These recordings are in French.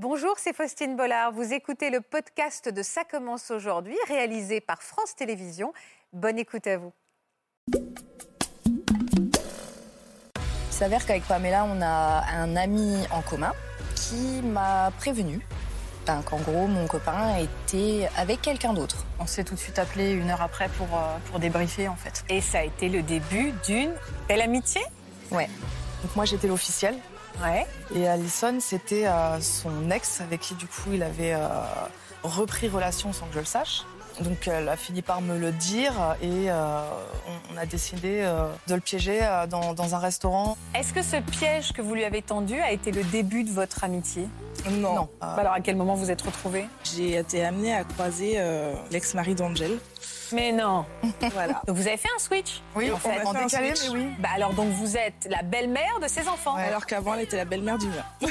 Bonjour, c'est Faustine Bollard. Vous écoutez le podcast de Ça commence aujourd'hui, réalisé par France Télévisions. Bonne écoute à vous. Il s'avère qu'avec Pamela, on a un ami en commun qui m'a prévenu ben, qu'en gros, mon copain était avec quelqu'un d'autre. On s'est tout de suite appelé une heure après pour, euh, pour débriefer en fait. Et ça a été le début d'une belle amitié? Ouais. Donc moi j'étais l'officiel Ouais. et Alison c'était euh, son ex avec qui du coup il avait euh, repris relation sans que je le sache. Donc elle a fini par me le dire et euh, on, on a décidé euh, de le piéger euh, dans, dans un restaurant. Est-ce que ce piège que vous lui avez tendu a été le début de votre amitié? Non. Bah Alors à quel moment vous êtes retrouvés? J'ai été amenée à croiser euh, l'ex-mari d'Angel. Mais non. Voilà. Donc vous avez fait un switch oui, on en, a en fait un décalé, switch. mais oui. Bah alors donc vous êtes la belle-mère de ses enfants. Ouais. Alors qu'avant, elle était la belle-mère du mien.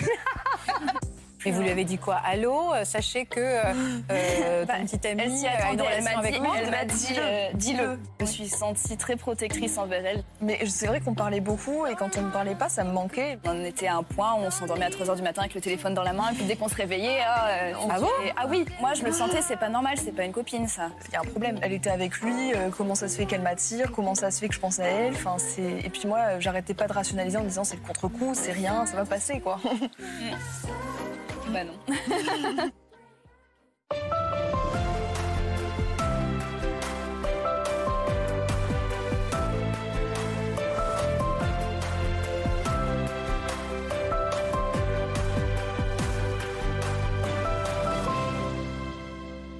Et vous lui avez dit quoi Allô, euh, sachez que euh, euh, ton Bah, petit ami Elle s'y attendait, elle m'a dit, elle m'a dit, euh, dis-le. Je me suis sentie très protectrice envers elle. Mais c'est vrai qu'on parlait beaucoup et quand on ne parlait pas, ça me manquait. On était à un point où on s'endormait à 3h du matin avec le téléphone dans la main, et puis dès qu'on se réveillait, ah, euh, on Ah bon ah oui, moi je le sentais, c'est pas normal, c'est pas une copine ça. Il y a un problème. Elle était avec lui, euh, comment ça se fait qu'elle m'attire, comment ça se fait que je pense à elle. Enfin, c'est... Et puis moi, euh, j'arrêtais pas de rationaliser en me disant c'est le contre-coup, c'est rien, ça va passer quoi. Bah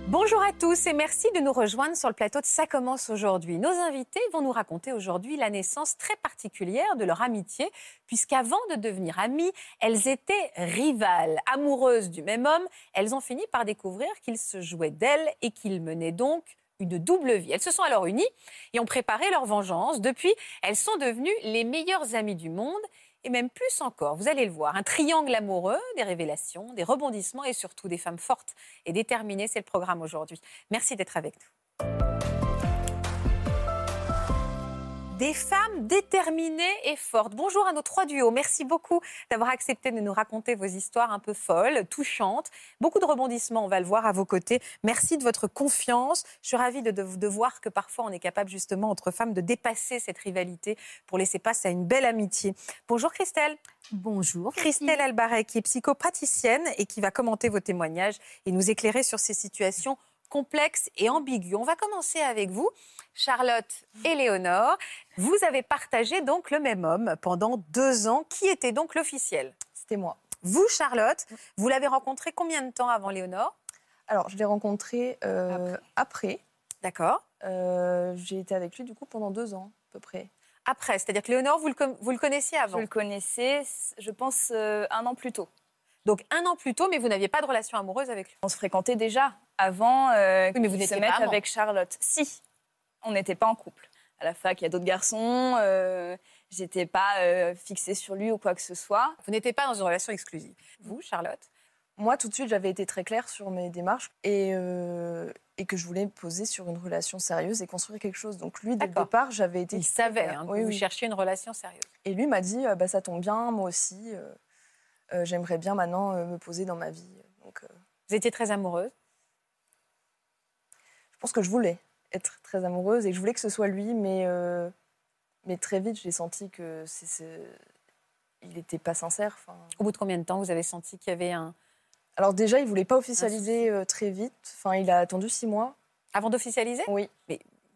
Bonjour à tous et merci de nous rejoindre sur le plateau de Ça commence aujourd'hui. Nos invités vont nous raconter aujourd'hui la naissance très particulière de leur amitié, puisqu'avant de devenir amies, elles étaient rivales, amoureuses du même homme. Elles ont fini par découvrir qu'il se jouait d'elles et qu'ils menaient donc une double vie. Elles se sont alors unies et ont préparé leur vengeance. Depuis, elles sont devenues les meilleures amies du monde et même plus encore. Vous allez le voir, un triangle amoureux, des révélations, des rebondissements et surtout des femmes fortes et déterminées. C'est le programme aujourd'hui. Merci d'être avec nous. Des femmes déterminées et fortes. Bonjour à nos trois duos. Merci beaucoup d'avoir accepté de nous raconter vos histoires un peu folles, touchantes. Beaucoup de rebondissements, on va le voir à vos côtés. Merci de votre confiance. Je suis ravie de, de- de voir que parfois on est capable justement entre femmes de dépasser cette rivalité pour laisser place à une belle amitié. Bonjour Christelle. Bonjour. Christelle Albaret, qui est psychopraticienne et qui va commenter vos témoignages et nous éclairer sur ces situations complexes et ambiguës. On va commencer avec vous, Charlotte et Léonore. Vous avez partagé donc le même homme pendant deux ans. Qui était donc l'officiel? C'était moi. Vous, Charlotte, vous l'avez rencontré combien de temps avant Léonore? Alors, je l'ai rencontré euh, après. D'accord. Euh, j'ai été avec lui du coup pendant deux ans à peu près. Après, c'est-à-dire que Léonore, vous le, com- vous le connaissiez Je avant. le connaissais, je pense, euh, un an plus tôt. Donc un an plus tôt, mais vous n'aviez pas de relation amoureuse avec lui? On se fréquentait déjà avant euh, Oui, mais vous se amants. avec Charlotte. Si, on n'était pas en couple. À la fac, il y a d'autres garçons. Euh, J'étais pas euh, fixée sur lui ou quoi que ce soit. Vous n'étiez pas dans une relation exclusive. Vous, Charlotte Moi, tout de suite, j'avais été très claire sur mes démarches et, euh, et que je voulais me poser sur une relation sérieuse et construire quelque chose. Donc lui, dès le départ, j'avais été... Il savait hein, que Oui, vous oui. cherchiez une relation sérieuse. Et lui m'a dit, euh, bah, ça tombe bien, moi aussi. J'aimerais bien maintenant me poser dans ma vie. Donc, Vous étiez très amoureuse je pense que je voulais être très amoureuse et que je voulais que ce soit lui, mais, euh, mais très vite, j'ai senti que c'est, c'est- il n'était pas sincère. Au bout de combien de temps vous avez senti qu'il y avait un... Alors déjà, il voulait pas officialiser euh, très vite. Enfin, il a attendu six mois. Avant d'officialiser? Oui.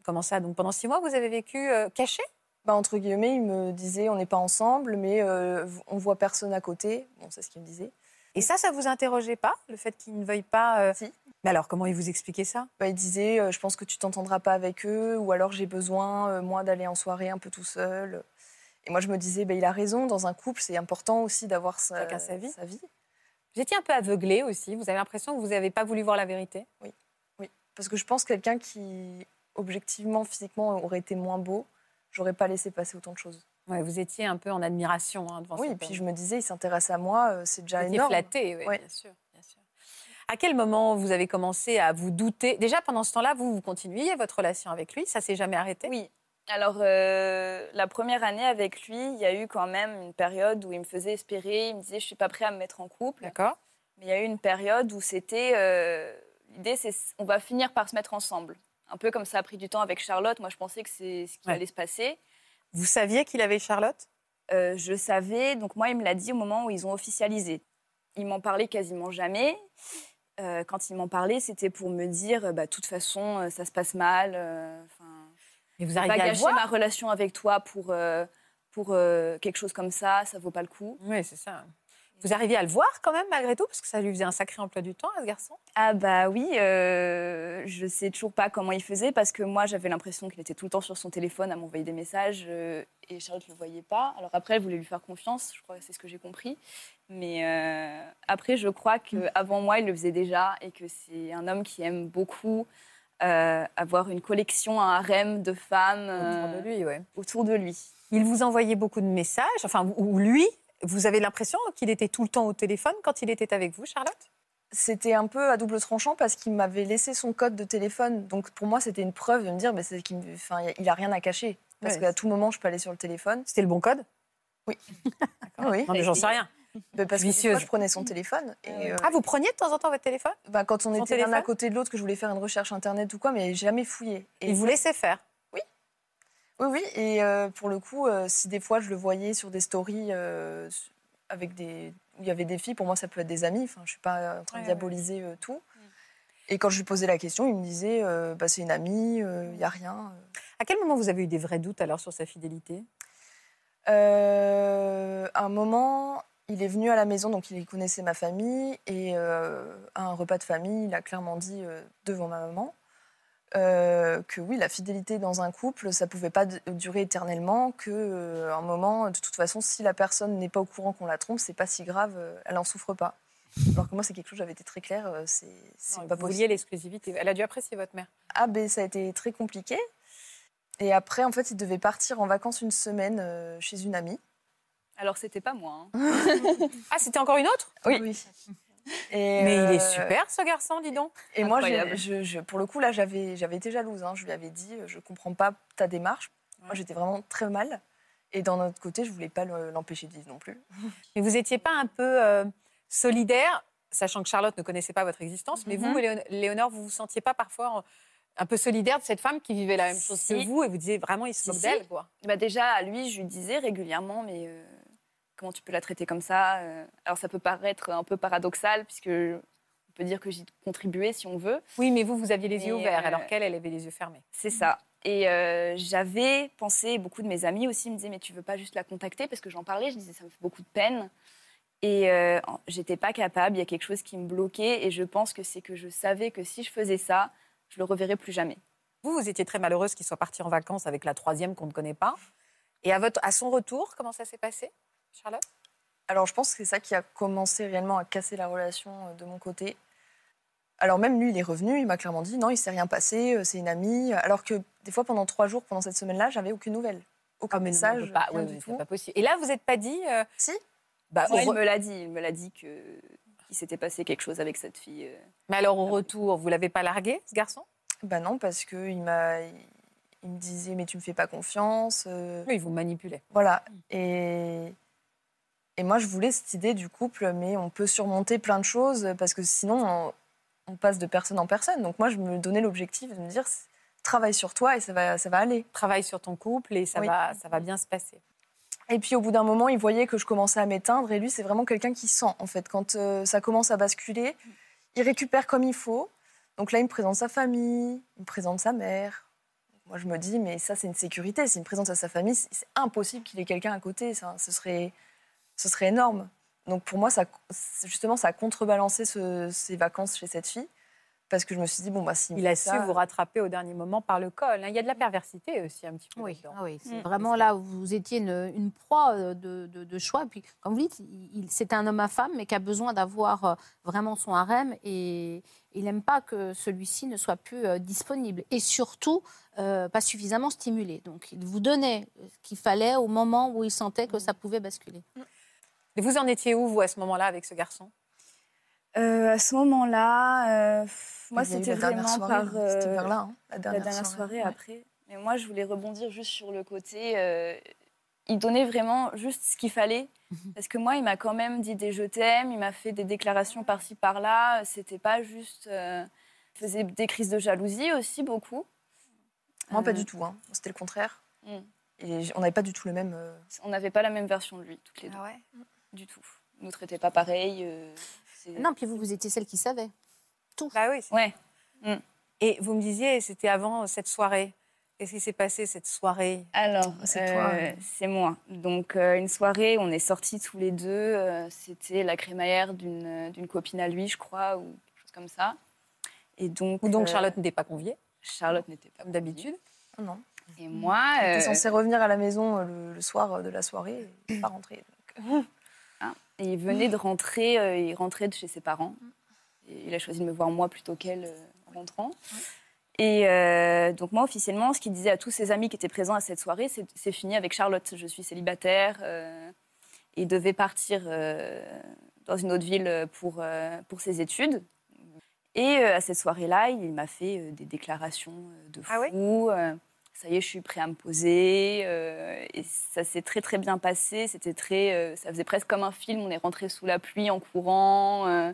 Comment ça? Donc pendant six mois, vous avez vécu euh, caché? Bah, entre guillemets, il me disait on n'est pas ensemble, mais on voit personne à côté. Bon, c'est ce qu'il me disait. Et ça, ça vous interrogeait pas, le fait qu'il ne veuille pas Si. Mais alors, comment il vous expliquait ça? Bah, il disait euh, je pense que tu t'entendras pas avec eux, ou alors j'ai besoin euh, moi d'aller en soirée un peu tout seul. Et moi, je me disais bah, il a raison. Dans un couple, c'est important aussi d'avoir sa, sa vie. Sa vie. Vous étiez un peu aveuglé aussi. Vous avez l'impression que vous n'avez pas voulu voir la vérité Parce que je pense que quelqu'un qui, objectivement, physiquement, aurait été moins beau, j'aurais pas laissé passer autant de choses. Ouais, Vous étiez un peu en admiration hein, devant oui, et puis je me disais, il s'intéresse à moi, euh, c'est déjà Vous énorme. flatté, oui, Ouais. bien sûr. À quel moment vous avez commencé à vous douter? Déjà, pendant ce temps-là, vous, vous continuiez votre relation avec lui Ça s'est jamais arrêté? Oui. Alors, euh, la première année avec lui, il y a eu quand même une période où il me faisait espérer. Il me disait, je suis pas prêt à me mettre en couple. D'accord. Mais il y a eu une période où c'était. euh, L'idée, c'est on va finir par se mettre ensemble. Un peu comme ça a pris du temps avec Charlotte. Moi, je pensais que c'est ce qui Ouais. allait se passer. Vous saviez qu'il avait Charlotte? Euh, je savais, donc moi, il me l'a dit au moment où ils ont officialisé. Il m'en parlait quasiment jamais. Euh, quand il m'en parlait, c'était pour me dire, euh, bah, de toute façon, euh, ça se passe mal. Mais vous arrivez pas à gâcher voir ma relation avec toi pour, pour quelque chose comme ça, ça vaut pas le coup. Oui, c'est ça. Vous arriviez à le voir quand même malgré tout Parce que ça lui faisait un sacré emploi du temps à ce garçon? Ah bah oui, euh, je sais toujours pas comment il faisait parce que moi j'avais l'impression qu'il était tout le temps sur son téléphone à m'envoyer des messages euh, et Charlotte le voyait pas. Alors après elle voulait lui faire confiance, je crois que c'est ce que j'ai compris. Mais euh, après je crois qu'avant moi il le faisait déjà et que c'est un homme qui aime beaucoup euh, avoir une collection, un harem de femmes Autour de lui, ouais. autour de lui. Il vous envoyait beaucoup de messages, enfin, ou lui, vous avez l'impression qu'il était tout le temps au téléphone quand il était avec vous, Charlotte? C'était un peu à double tranchant parce qu'il m'avait laissé son code de téléphone. Donc pour moi, c'était une preuve de me dire, mais c'est qu'il me- enfin, il a rien à cacher. Parce Ouais. qu'à tout moment, je peux aller sur le téléphone. C'était le bon code? Oui. Non, mais j'en sais rien. Mais parce que fois, je prenais son téléphone. Et, euh, Ah, vous preniez de temps en temps votre téléphone? Bah, quand on son était l'un à côté de l'autre, que je voulais faire une recherche internet ou quoi, mais j'ai jamais fouillé. Et Il vous laissait faire Oui, oui. Et euh, pour le coup, euh, si des fois je le voyais sur des stories euh, avec des où il y avait des filles, pour moi ça peut être des amis. Enfin, je suis pas en train Ouais, de diaboliser tout. Et quand je lui posais la question, il me disait bah, c'est une amie, il n'y a rien. À quel moment vous avez eu des vrais doutes alors sur sa fidélité? À un moment, il est venu à la maison, donc il connaissait ma famille, et à un repas de famille, il a clairement dit devant ma maman euh, que oui, la fidélité dans un couple, ça pouvait pas durer éternellement, que euh, un moment, de toute façon, si la personne n'est pas au courant qu'on la trompe, c'est pas si grave, euh, elle en souffre pas. Alors que moi, c'est quelque chose, j'avais été très claire, euh, c'est pas Vous possible. vouliez l'exclusivité. Elle a dû apprécier votre mère. Ah ben ça a été très compliqué. Et après, en fait, il devait partir en vacances une semaine euh, chez une amie. Alors c'était pas moi. hein. Ah, c'était encore une autre? Oui. Et, Mais il est euh, super ce garçon, dis donc. Et moi, je, je- pour le coup, là, j'avais, j'avais été jalouse. hein. Je lui avais dit, euh, je comprends pas ta démarche. Moi, j'étais vraiment très mal. Et d'un autre côté, je voulais pas le- l'empêcher de vivre non plus. Mais vous n'étiez pas un peu euh, solidaire, sachant que Charlotte ne connaissait pas votre existence, mais vous, Mhm. Léon- Léonore, vous vous sentiez pas parfois un peu solidaire de cette femme qui vivait la même chose que vous et vous disiez vraiment, il se moque si. d'elle, quoi. Bah déjà, à lui, je lui disais régulièrement, mais euh, comment tu peux la traiter comme ça euh Alors ça peut paraître un peu paradoxal, puisque on peut dire que j'y contribuais si on veut. Oui, mais vous, vous aviez les yeux ouverts, euh, alors qu'elle, elle avait les yeux fermés. C'est ça. Et euh, j'avais pensé, beaucoup de mes amis aussi me disaient, mais tu veux pas juste la contacter? Parce que j'en parlais, je disais, ça me fait beaucoup de peine. Et euh, j'étais pas capable, il y a quelque chose qui me bloquait. Et je pense que c'est que je savais que si je faisais ça, je le reverrais plus jamais. Vous, vous étiez très malheureuse qu'il soit parti en vacances avec la troisième qu'on ne connaît pas. Et à, votre, à son retour, comment ça s'est passé, Charlotte? Alors, je pense que c'est ça qui a commencé réellement à casser la relation euh, de mon côté. Alors, même lui, il est revenu, il m'a clairement dit, non, il s'est rien passé, euh, c'est une amie. Alors que des fois, pendant trois jours, pendant cette semaine-là, j'avais aucune nouvelle. Aucun Ah, mais non, message, on peut pas, rien oui, du tout. pas possible. Et là, vous n'êtes pas dit. euh, Si. bah, Ouais, il me l'a dit, il me l'a dit que qu'il s'était passé quelque chose avec cette fille. Mais alors, au retour, vous l'avez pas largué, ce garçon? Bah non, parce qu'il m'a... Il me disait, mais tu me fais pas confiance. Oui, il vous manipulait. Voilà. Et, et moi, je voulais cette idée du couple, mais on peut surmonter plein de choses parce que sinon, on, on passe de personne en personne. Donc moi, je me donnais l'objectif de me dire, travaille sur toi et ça va, ça va aller. Travaille sur ton couple et ça, Oui. va, ça va bien se passer. Et puis au bout d'un moment, il voyait que je commençais à m'éteindre et lui, c'est vraiment quelqu'un qui sent, en fait. Quand euh, ça commence à basculer, il récupère comme il faut. Donc là, il me présente sa famille, il me présente sa mère. Moi, je me dis, mais ça, c'est une sécurité. S'il me présente à sa famille, c'est c'est impossible qu'il ait quelqu'un à côté. Ça, ce, serait, ce serait énorme. Donc pour moi, ça, justement, ça a contrebalancé ce- ces vacances chez cette fille. Parce que je me suis dit, bon, bah, s'il me Il a su vous rattraper au dernier moment par le col. hein. Il y a de la perversité aussi un petit peu. Oui, ah oui, c'est Mm. vraiment là où vous étiez une, une proie euh, de, de- de choix. Puis, comme vous dites, il, il- c'est un homme à femme, mais qui a besoin d'avoir euh, vraiment son harem et il n'aime pas que celui-ci ne soit plus euh, disponible et surtout euh, pas suffisamment stimulé. Donc, il vous donnait ce qu'il fallait au moment où il sentait que ça pouvait basculer. Et vous en étiez où, vous, à ce moment-là, avec ce garçon? Euh, à ce moment-là, euh, moi, Il y a eu c'était la dernière vraiment soirée, par hein. C'était euh, là, hein, la la dernière, soirée, ouais. après. Mais moi, je voulais rebondir juste sur le côté. euh, il donnait vraiment juste ce qu'il fallait. Parce que moi, il m'a quand même dit des je t'aime, il m'a fait des déclarations par-ci par-là. C'était pas juste. euh, il faisait des crises de jalousie aussi, beaucoup. Moi, pas Euh, du tout. hein. C'était le contraire. Mm. Et on n'avait pas du tout le même. euh, On n'avait pas la même version de lui, toutes les deux. Ah ouais? Du tout. Il nous traitait pas pareil. euh, Non, puis vous, vous étiez celle qui savait. Bah oui. c'est- Ouais. Et vous me disiez, c'était avant cette soirée. Qu'est-ce qui s'est passé cette soirée? Alors, C'est euh, toi, c'est moi. Donc, euh, une soirée, on est sortis tous les deux. euh, C'était la crémaillère d'une d'une copine à lui, je crois, ou quelque chose comme ça. Et donc, Ou donc euh, Charlotte n'était pas conviée, Charlotte n'était pas comme d'habitude. Non. Et moi, J'étais euh, censée revenir à la maison le, le soir de la soirée et pas rentrer. donc. et il venait de rentrer, euh, il rentrait de chez ses parents. Et il a choisi de me voir moi plutôt qu'elle euh, en rentrant. Et euh, donc moi, officiellement, ce qu'il disait à tous ses amis qui étaient présents à cette soirée, c'est c'est fini avec Charlotte. Je suis célibataire. et devait partir dans une autre ville pour, pour ses études. Et à cette soirée-là, il m'a fait des déclarations de fou. Ah euh, ça y est, je suis prêt à me poser. euh, et ça s'est très très bien passé. C'était très, euh, ça faisait presque comme un film. On est rentré sous la pluie en courant. euh,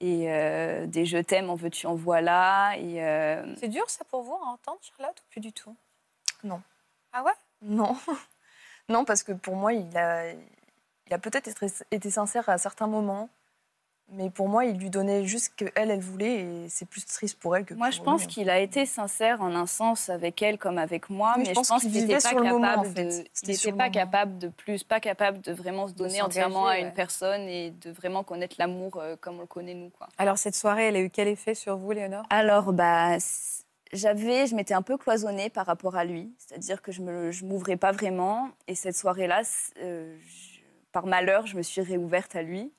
et euh, des je t'aime, en veux-tu, en voilà. Et euh, C'est dur ça pour vous à entendre, Charlotte, ou plus du tout? Non. Ah ouais? Non. non, parce que pour moi, il a, il a peut-être été, été sincère à certains moments. Mais pour moi, il lui donnait juste ce qu'elle, elle voulait. Et c'est plus triste pour elle que moi, pour je pense qu'il a été sincère en un sens avec elle comme avec moi, mais je pense qu'il n'était pas sur le capable moment, en de, il pas capable de plus, pas capable de vraiment se donner entièrement à une personne et de vraiment connaître l'amour euh, comme on le connaît nous, quoi. Alors cette soirée, elle a eu quel effet sur vous, Léonore? Alors, bah, j'avais, je m'étais un peu cloisonnée par rapport à lui, c'est-à-dire que je me, je m'ouvrais pas vraiment. Et cette soirée-là, euh, par malheur, je me suis réouverte à lui.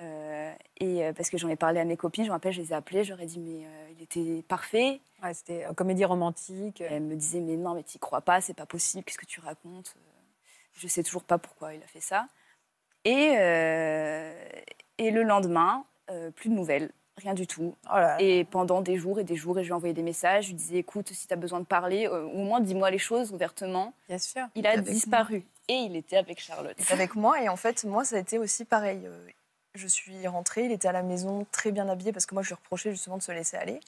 Euh, et euh, parce que j'en ai parlé à mes copines, je me rappelle, je les ai appelées, j'aurais dit mais euh, il était parfait. Ouais, C'était une comédie romantique. Et elle me disait mais non mais t'y crois pas, c'est pas possible, qu'est-ce que tu racontes Je sais toujours pas pourquoi il a fait ça. Et euh, et le lendemain, euh, plus de nouvelles, rien du tout. Oh là là. Et pendant des jours et des jours, et je lui envoyais des messages. Je lui disais, écoute, si tu as besoin de parler, euh, au moins dis-moi les choses ouvertement. Bien sûr. Il a disparu. Et il était avec Charlotte. Il était avec moi. Et en fait, moi, ça a été aussi pareil. Je suis rentrée, il était à la maison très bien habillé parce que moi, je lui reprochais justement de se laisser aller.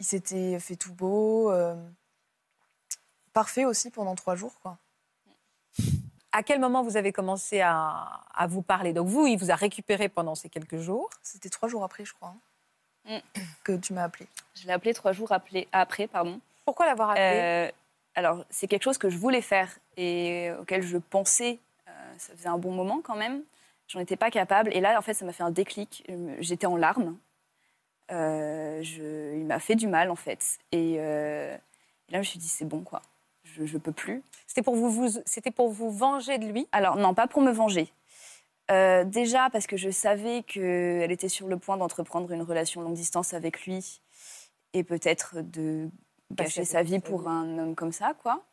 Il s'était fait tout beau. euh, Parfait aussi pendant trois jours, quoi. À quel moment vous avez commencé à, à vous parler? Donc vous, il vous a récupéré pendant ces quelques jours? C'était trois jours après, je crois, hein, Mm. que tu m'as appelé. Je l'ai appelé trois jours appelé- après. pardon. Pourquoi l'avoir appelé Euh, alors, c'est quelque chose que je voulais faire et auquel je pensais, euh, ça faisait un bon moment quand même. J'en étais pas capable. Et là, en fait, ça m'a fait un déclic. Me- J'étais en larmes. Euh, je- il m'a fait du mal, en fait. Et, euh, et là, je me suis dit, c'est bon, quoi. Je, je peux plus. C'était pour vous, vous- c'était pour vous venger de lui? Alors, non, pas pour me venger. Euh, déjà parce que je savais qu'elle était sur le point d'entreprendre une relation longue distance avec lui et peut-être de gâcher sa vie pour un homme comme ça, quoi.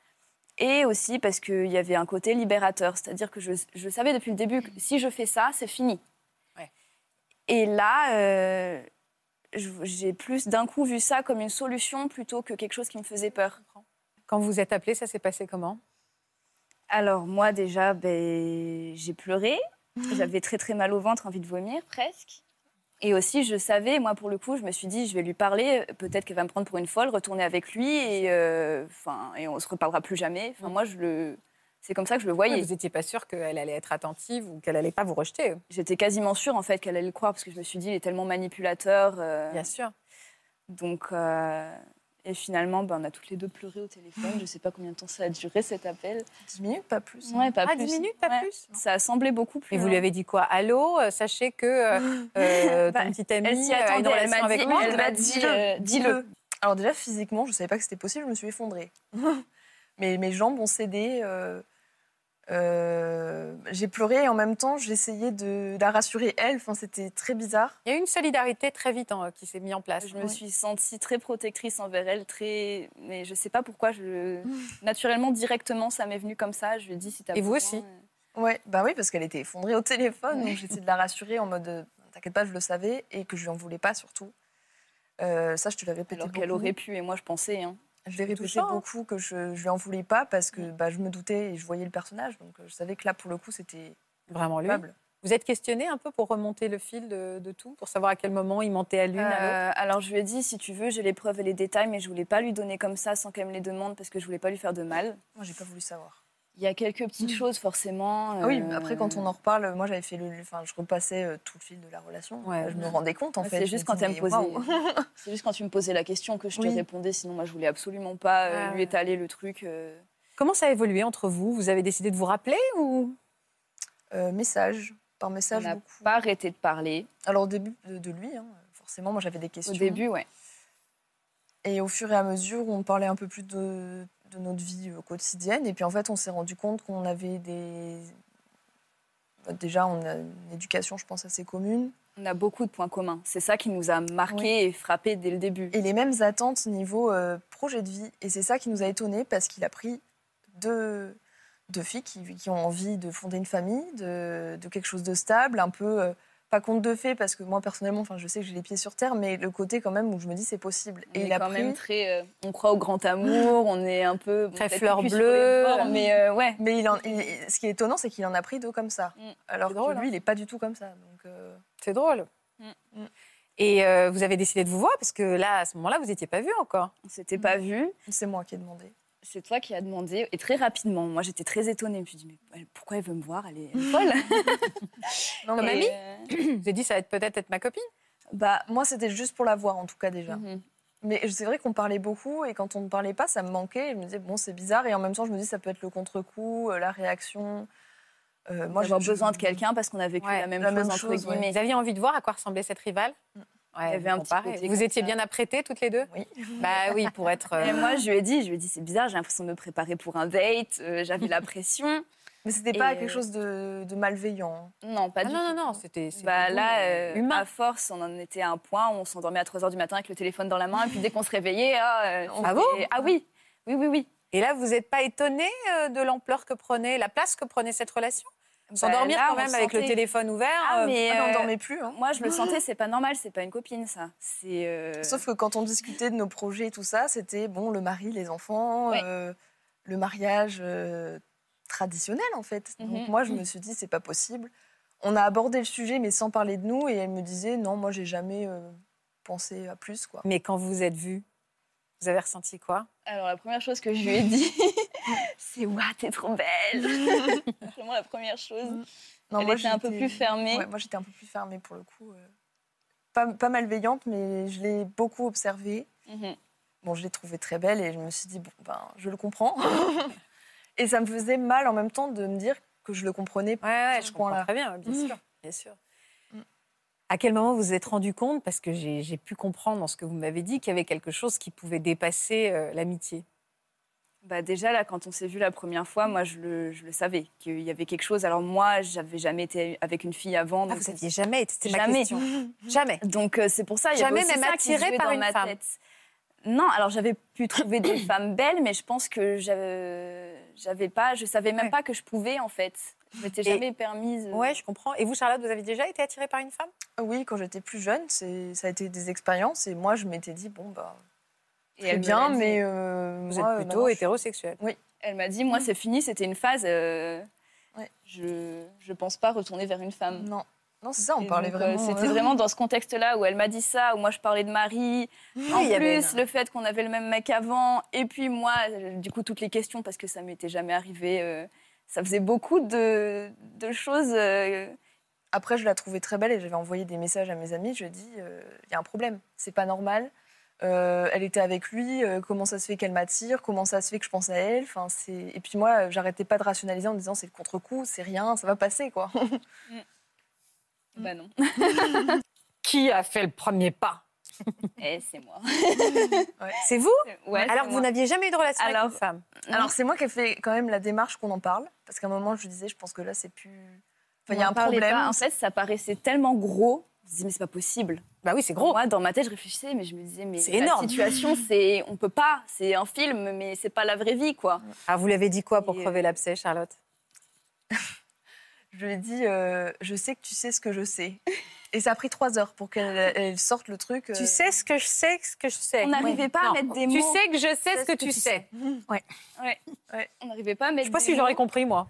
Et aussi parce qu'il y avait un côté libérateur, c'est-à-dire que je, je savais depuis le début que si je fais ça, c'est fini. Ouais. Et là, euh, j'ai plus d'un coup vu ça comme une solution plutôt que quelque chose qui me faisait peur. Quand vous êtes appelé, ça s'est passé comment? Alors moi déjà, ben, j'ai pleuré. J'avais très très mal au ventre, envie de vomir presque. Et aussi, je savais, moi pour le coup, je me suis dit, je vais lui parler. Peut-être qu'elle va me prendre pour une folle, retourner avec lui et, euh, enfin, et on se reparlera plus jamais. Enfin, moi, je le, c'est comme ça que je le voyais. Vous n'étiez pas sûr qu'elle allait être attentive ou qu'elle allait pas vous rejeter. J'étais quasiment sûre en fait qu'elle allait le croire parce que je me suis dit, il est tellement manipulateur. euh, Bien sûr. donc, euh, et finalement, ben, on a toutes les deux pleuré au téléphone. Je sais pas combien de temps ça a duré cet appel. Dix minutes, pas plus. hein. Ouais, pas Ah, plus. 10 minutes, pas Ouais. plus Ça a semblé beaucoup plus. Et vous lui avez dit quoi? Allô, euh, sachez que euh, euh, Bah, ton petite amie Elle s'y attendait. Elle m'a avec dit, moi. elle m'a dit, Dis-le, euh, dis-le. Alors déjà, physiquement, je savais pas que c'était possible, je me suis effondrée. mes, mes jambes ont cédé. euh, euh, j'ai pleuré et en même temps, j'essayais de la rassurer elle. Enfin, c'était très bizarre. Il y a eu une solidarité très vite hein, qui s'est mise en place. Je me suis sentie très protectrice envers elle, très. Mais je sais pas pourquoi. Je... Naturellement, directement, ça m'est venu comme ça. Je lui ai dit si t'as Et vous aussi euh, Ouais, bah oui, parce qu'elle était effondrée au téléphone. Donc j'essayais de la rassurer en mode euh, T'inquiète pas, je le savais et que je lui en voulais pas surtout. Euh, ça, je te l'ai répété. Alors qu'elle aurait pu, et moi je pensais. hein. Je l'ai répété touchant, hein. beaucoup que je, je lui en voulais pas parce que bah, je me doutais et je voyais le personnage. Donc euh, je savais que là, pour le coup, c'était Vraiment lui. coupable. Vous êtes questionné un peu pour remonter le fil de, de tout, pour savoir à quel moment il mentait à l'une, à l'autre? Euh, alors je lui ai dit, si tu veux, j'ai les preuves et les détails, mais je voulais pas lui donner comme ça sans qu'elle me les demande parce que je voulais pas lui faire de mal. Moi, j'ai pas voulu savoir. Il y a quelques petites choses forcément. Ah oui, euh, mais après, quand on en reparle, moi, j'avais fait le. Enfin, je repassais euh, tout le fil de la relation. Ouais. je me rendais compte, en Ouais, fait. C'est juste quand elle me c'est juste quand tu me posais la question que je te répondais. Sinon, moi, je voulais absolument pas euh, Ah lui étaler le truc. euh. Comment ça a évolué entre vous? Vous avez décidé de vous rappeler ou? Euh, message, par On message, n'a beaucoup. pas arrêté de parler. Alors, au début de, de lui, hein, forcément, moi, j'avais des questions. Au début, ouais. Et au fur et à mesure, on parlait un peu plus de, de notre vie euh, quotidienne. Et puis en fait, on s'est rendu compte qu'on avait des. bah, Déjà, on a une éducation, je pense, assez commune. On a beaucoup de points communs. C'est ça qui nous a marqué Oui. et frappé dès le début. Et les mêmes attentes niveau euh, projet de vie. Et c'est ça qui nous a étonnés parce qu'il a pris deux, deux filles qui, qui ont envie de fonder une famille, de, de quelque chose de stable, un peu. euh, pas conte de fées parce que moi personnellement, enfin, je sais que j'ai les pieds sur terre, mais le côté quand même où je me dis c'est possible. On et est il a quand pris. même très. euh, on croit au grand amour. on est un peu bon, Très fleur bleue. bords, mais euh, ouais. Mais il en- il- ce qui est étonnant, c'est qu'il en a pris deux comme ça. Mm. Alors que drôle, lui, hein. il n'est pas du tout comme ça. Donc, euh, C'est drôle. Mm. Mm. Et euh, vous avez décidé de vous voir parce que là, à ce moment-là, vous n'étiez pas vus encore. On s'était pas vu. c'est moi qui ai demandé. C'est toi qui as demandé, et très rapidement. Moi, j'étais très étonnée. Je me suis dit, mais pourquoi elle veut me voir? Elle est, folle. Non, Comme mais- amie euh, Vous avez dit, ça va être peut-être être ma copine Bah, moi, c'était juste pour la voir, en tout cas, déjà. mhm. Mais c'est vrai qu'on parlait beaucoup, et quand on ne parlait pas, ça me manquait. Je me disais, bon, c'est bizarre, et en même temps, je me dis, ça peut être le contre-coup, euh, la réaction. Euh, Moi, je- besoin de quelqu'un parce qu'on a vécu Ouais, la même la chose, même entre chose, ouais. guillemets. Vous aviez envie de voir à quoi ressemblait cette rivale Mm. Ouais, Il y avait un bon, petit pareil. côté Vous étiez ça. bien apprêtées toutes les deux? Oui. Bah oui, pour être. euh, Et moi, je lui ai dit, je lui ai dit, c'est bizarre, j'ai l'impression de me préparer pour un date. euh, J'avais la pression. Mais c'était pas Et- quelque chose de, de malveillant? Non, pas ah du non, tout. non, non, c'était. c'était Bah là, euh, euh, humain. à force, on en était à un point où on s'endormait à 3h du matin avec le téléphone dans la main. Et puis dès qu'on se réveillait, ah, euh, Ah bon? Ah oui, oui, oui, oui. Et là, vous n'êtes pas étonné euh, de l'ampleur que prenait, la place que prenait cette relation? S'endormir Bah, là, quand on même avec le téléphone ouvert Ah, euh, mais Ah, on euh, dormait plus. hein. moi, je le sentais, c'est pas normal, c'est pas une copine, ça. C'est. euh, Sauf que quand on discutait de nos projets et tout ça, c'était bon, le mari, les enfants, Ouais. euh, le mariage euh, traditionnel en fait. Donc Mhm. moi, je me suis dit, c'est pas possible. On a abordé le sujet, mais sans parler de nous, et elle me disait, non, moi, j'ai jamais euh, pensé à plus, quoi. Mais quand vous vous êtes vus, vous avez ressenti quoi? Alors, la première chose que je lui ai dit, c'est Waouh, t'es trop belle Vraiment la première chose. Non, Elle était un peu plus fermée. Ouais, moi, j'étais un peu plus fermée pour le coup. euh. Pas, pas malveillante, mais je l'ai beaucoup observée. Mhm. Bon, je l'ai trouvée très belle et je me suis dit, bon, ben, je le comprends. et ça me faisait mal en même temps de me dire que je le comprenais Ouais, ouais, je comprends point-là. très bien, bien Mm. sûr, bien sûr. À quel moment vous vous êtes rendu compte, parce que j'ai pu comprendre dans ce que vous m'avez dit, qu'il y avait quelque chose qui pouvait dépasser euh, l'amitié? Bah déjà, là, quand on s'est vu la première fois, moi, je le, je le savais, qu'il y avait quelque chose. Alors moi, j'avais jamais été avec une fille avant. Ah, donc Vous ça- n'aviez jamais été, c'était ma question. Jamais. Donc euh, c'est pour ça, il y avait Jamais aussi même jouait par dans une ma femme. tête. Non, alors j'avais pu trouver des femmes belles, mais je pense que j'avais j'avais pas, je savais même Ouais. pas que je pouvais en fait. Je m'étais Et- jamais permise. euh, Ouais, je comprends. Et vous, Charlotte, vous avez déjà été attirée par une femme? Oui, quand j'étais plus jeune, c'est- ça a été des expériences. Et moi, je m'étais dit, bon, bah, Et très bien, dit. mais. euh, Vous moi, êtes plutôt maintenant, je- hétérosexuel. Elle m'a dit, moi, c'est fini, c'était une phase. euh, Ouais. Je je pense pas retourner vers une femme. Non, non c'est ça, on Et parlait donc, euh, vraiment. C'était euh, vraiment dans ce contexte-là où elle m'a dit ça, où moi je parlais de Marie. En il y avait plus, le fait qu'on avait le même mec avant. Et puis moi, du coup, toutes les questions, parce que ça m'était jamais arrivé. Ça faisait beaucoup de, de choses. euh, Après, je la trouvais très belle et j'avais envoyé des messages à mes amis. Je dit, euh, il y a un problème, c'est pas normal. Euh, elle était avec lui, euh, comment ça se fait qu'elle m'attire, comment ça se fait que je pense à elle? Enfin, c'est... Et puis moi, j'arrêtais pas de rationaliser en me disant, c'est le contre-coup, c'est rien, ça va passer, quoi. Bah non. Qui a fait le premier pas? Eh, c'est moi. C'est vous Ouais, Alors, vous n'aviez jamais eu de relation avec une femme Alors, c'est moi qui ai fait quand même la démarche qu'on en parle. Parce qu'à un moment, je disais, je pense que là, c'est plus... Enfin, il y a un problème. pas. En fait, ça paraissait tellement gros. Je me disais, mais c'est pas possible. Bah oui, c'est gros. Moi, dans ma tête, je réfléchissais, mais je me disais, mais C'est la énorme. situation, c'est, on peut pas. C'est un film, mais c'est pas la vraie vie, quoi. Ah, vous l'avez dit quoi pour Et, euh, crever l'abcès, Charlotte? Je lui ai dit, euh, je sais que tu sais ce que je sais. Et ça a pris trois heures pour qu'elle elle sorte le truc. Tu euh, sais ce que je sais, ce que je sais. On n'arrivait pas à mettre des Tu mots. sais que je sais ce que tu sais. Ouais. On n'arrivait pas à Je mettre sais pas si j'aurais compris, moi.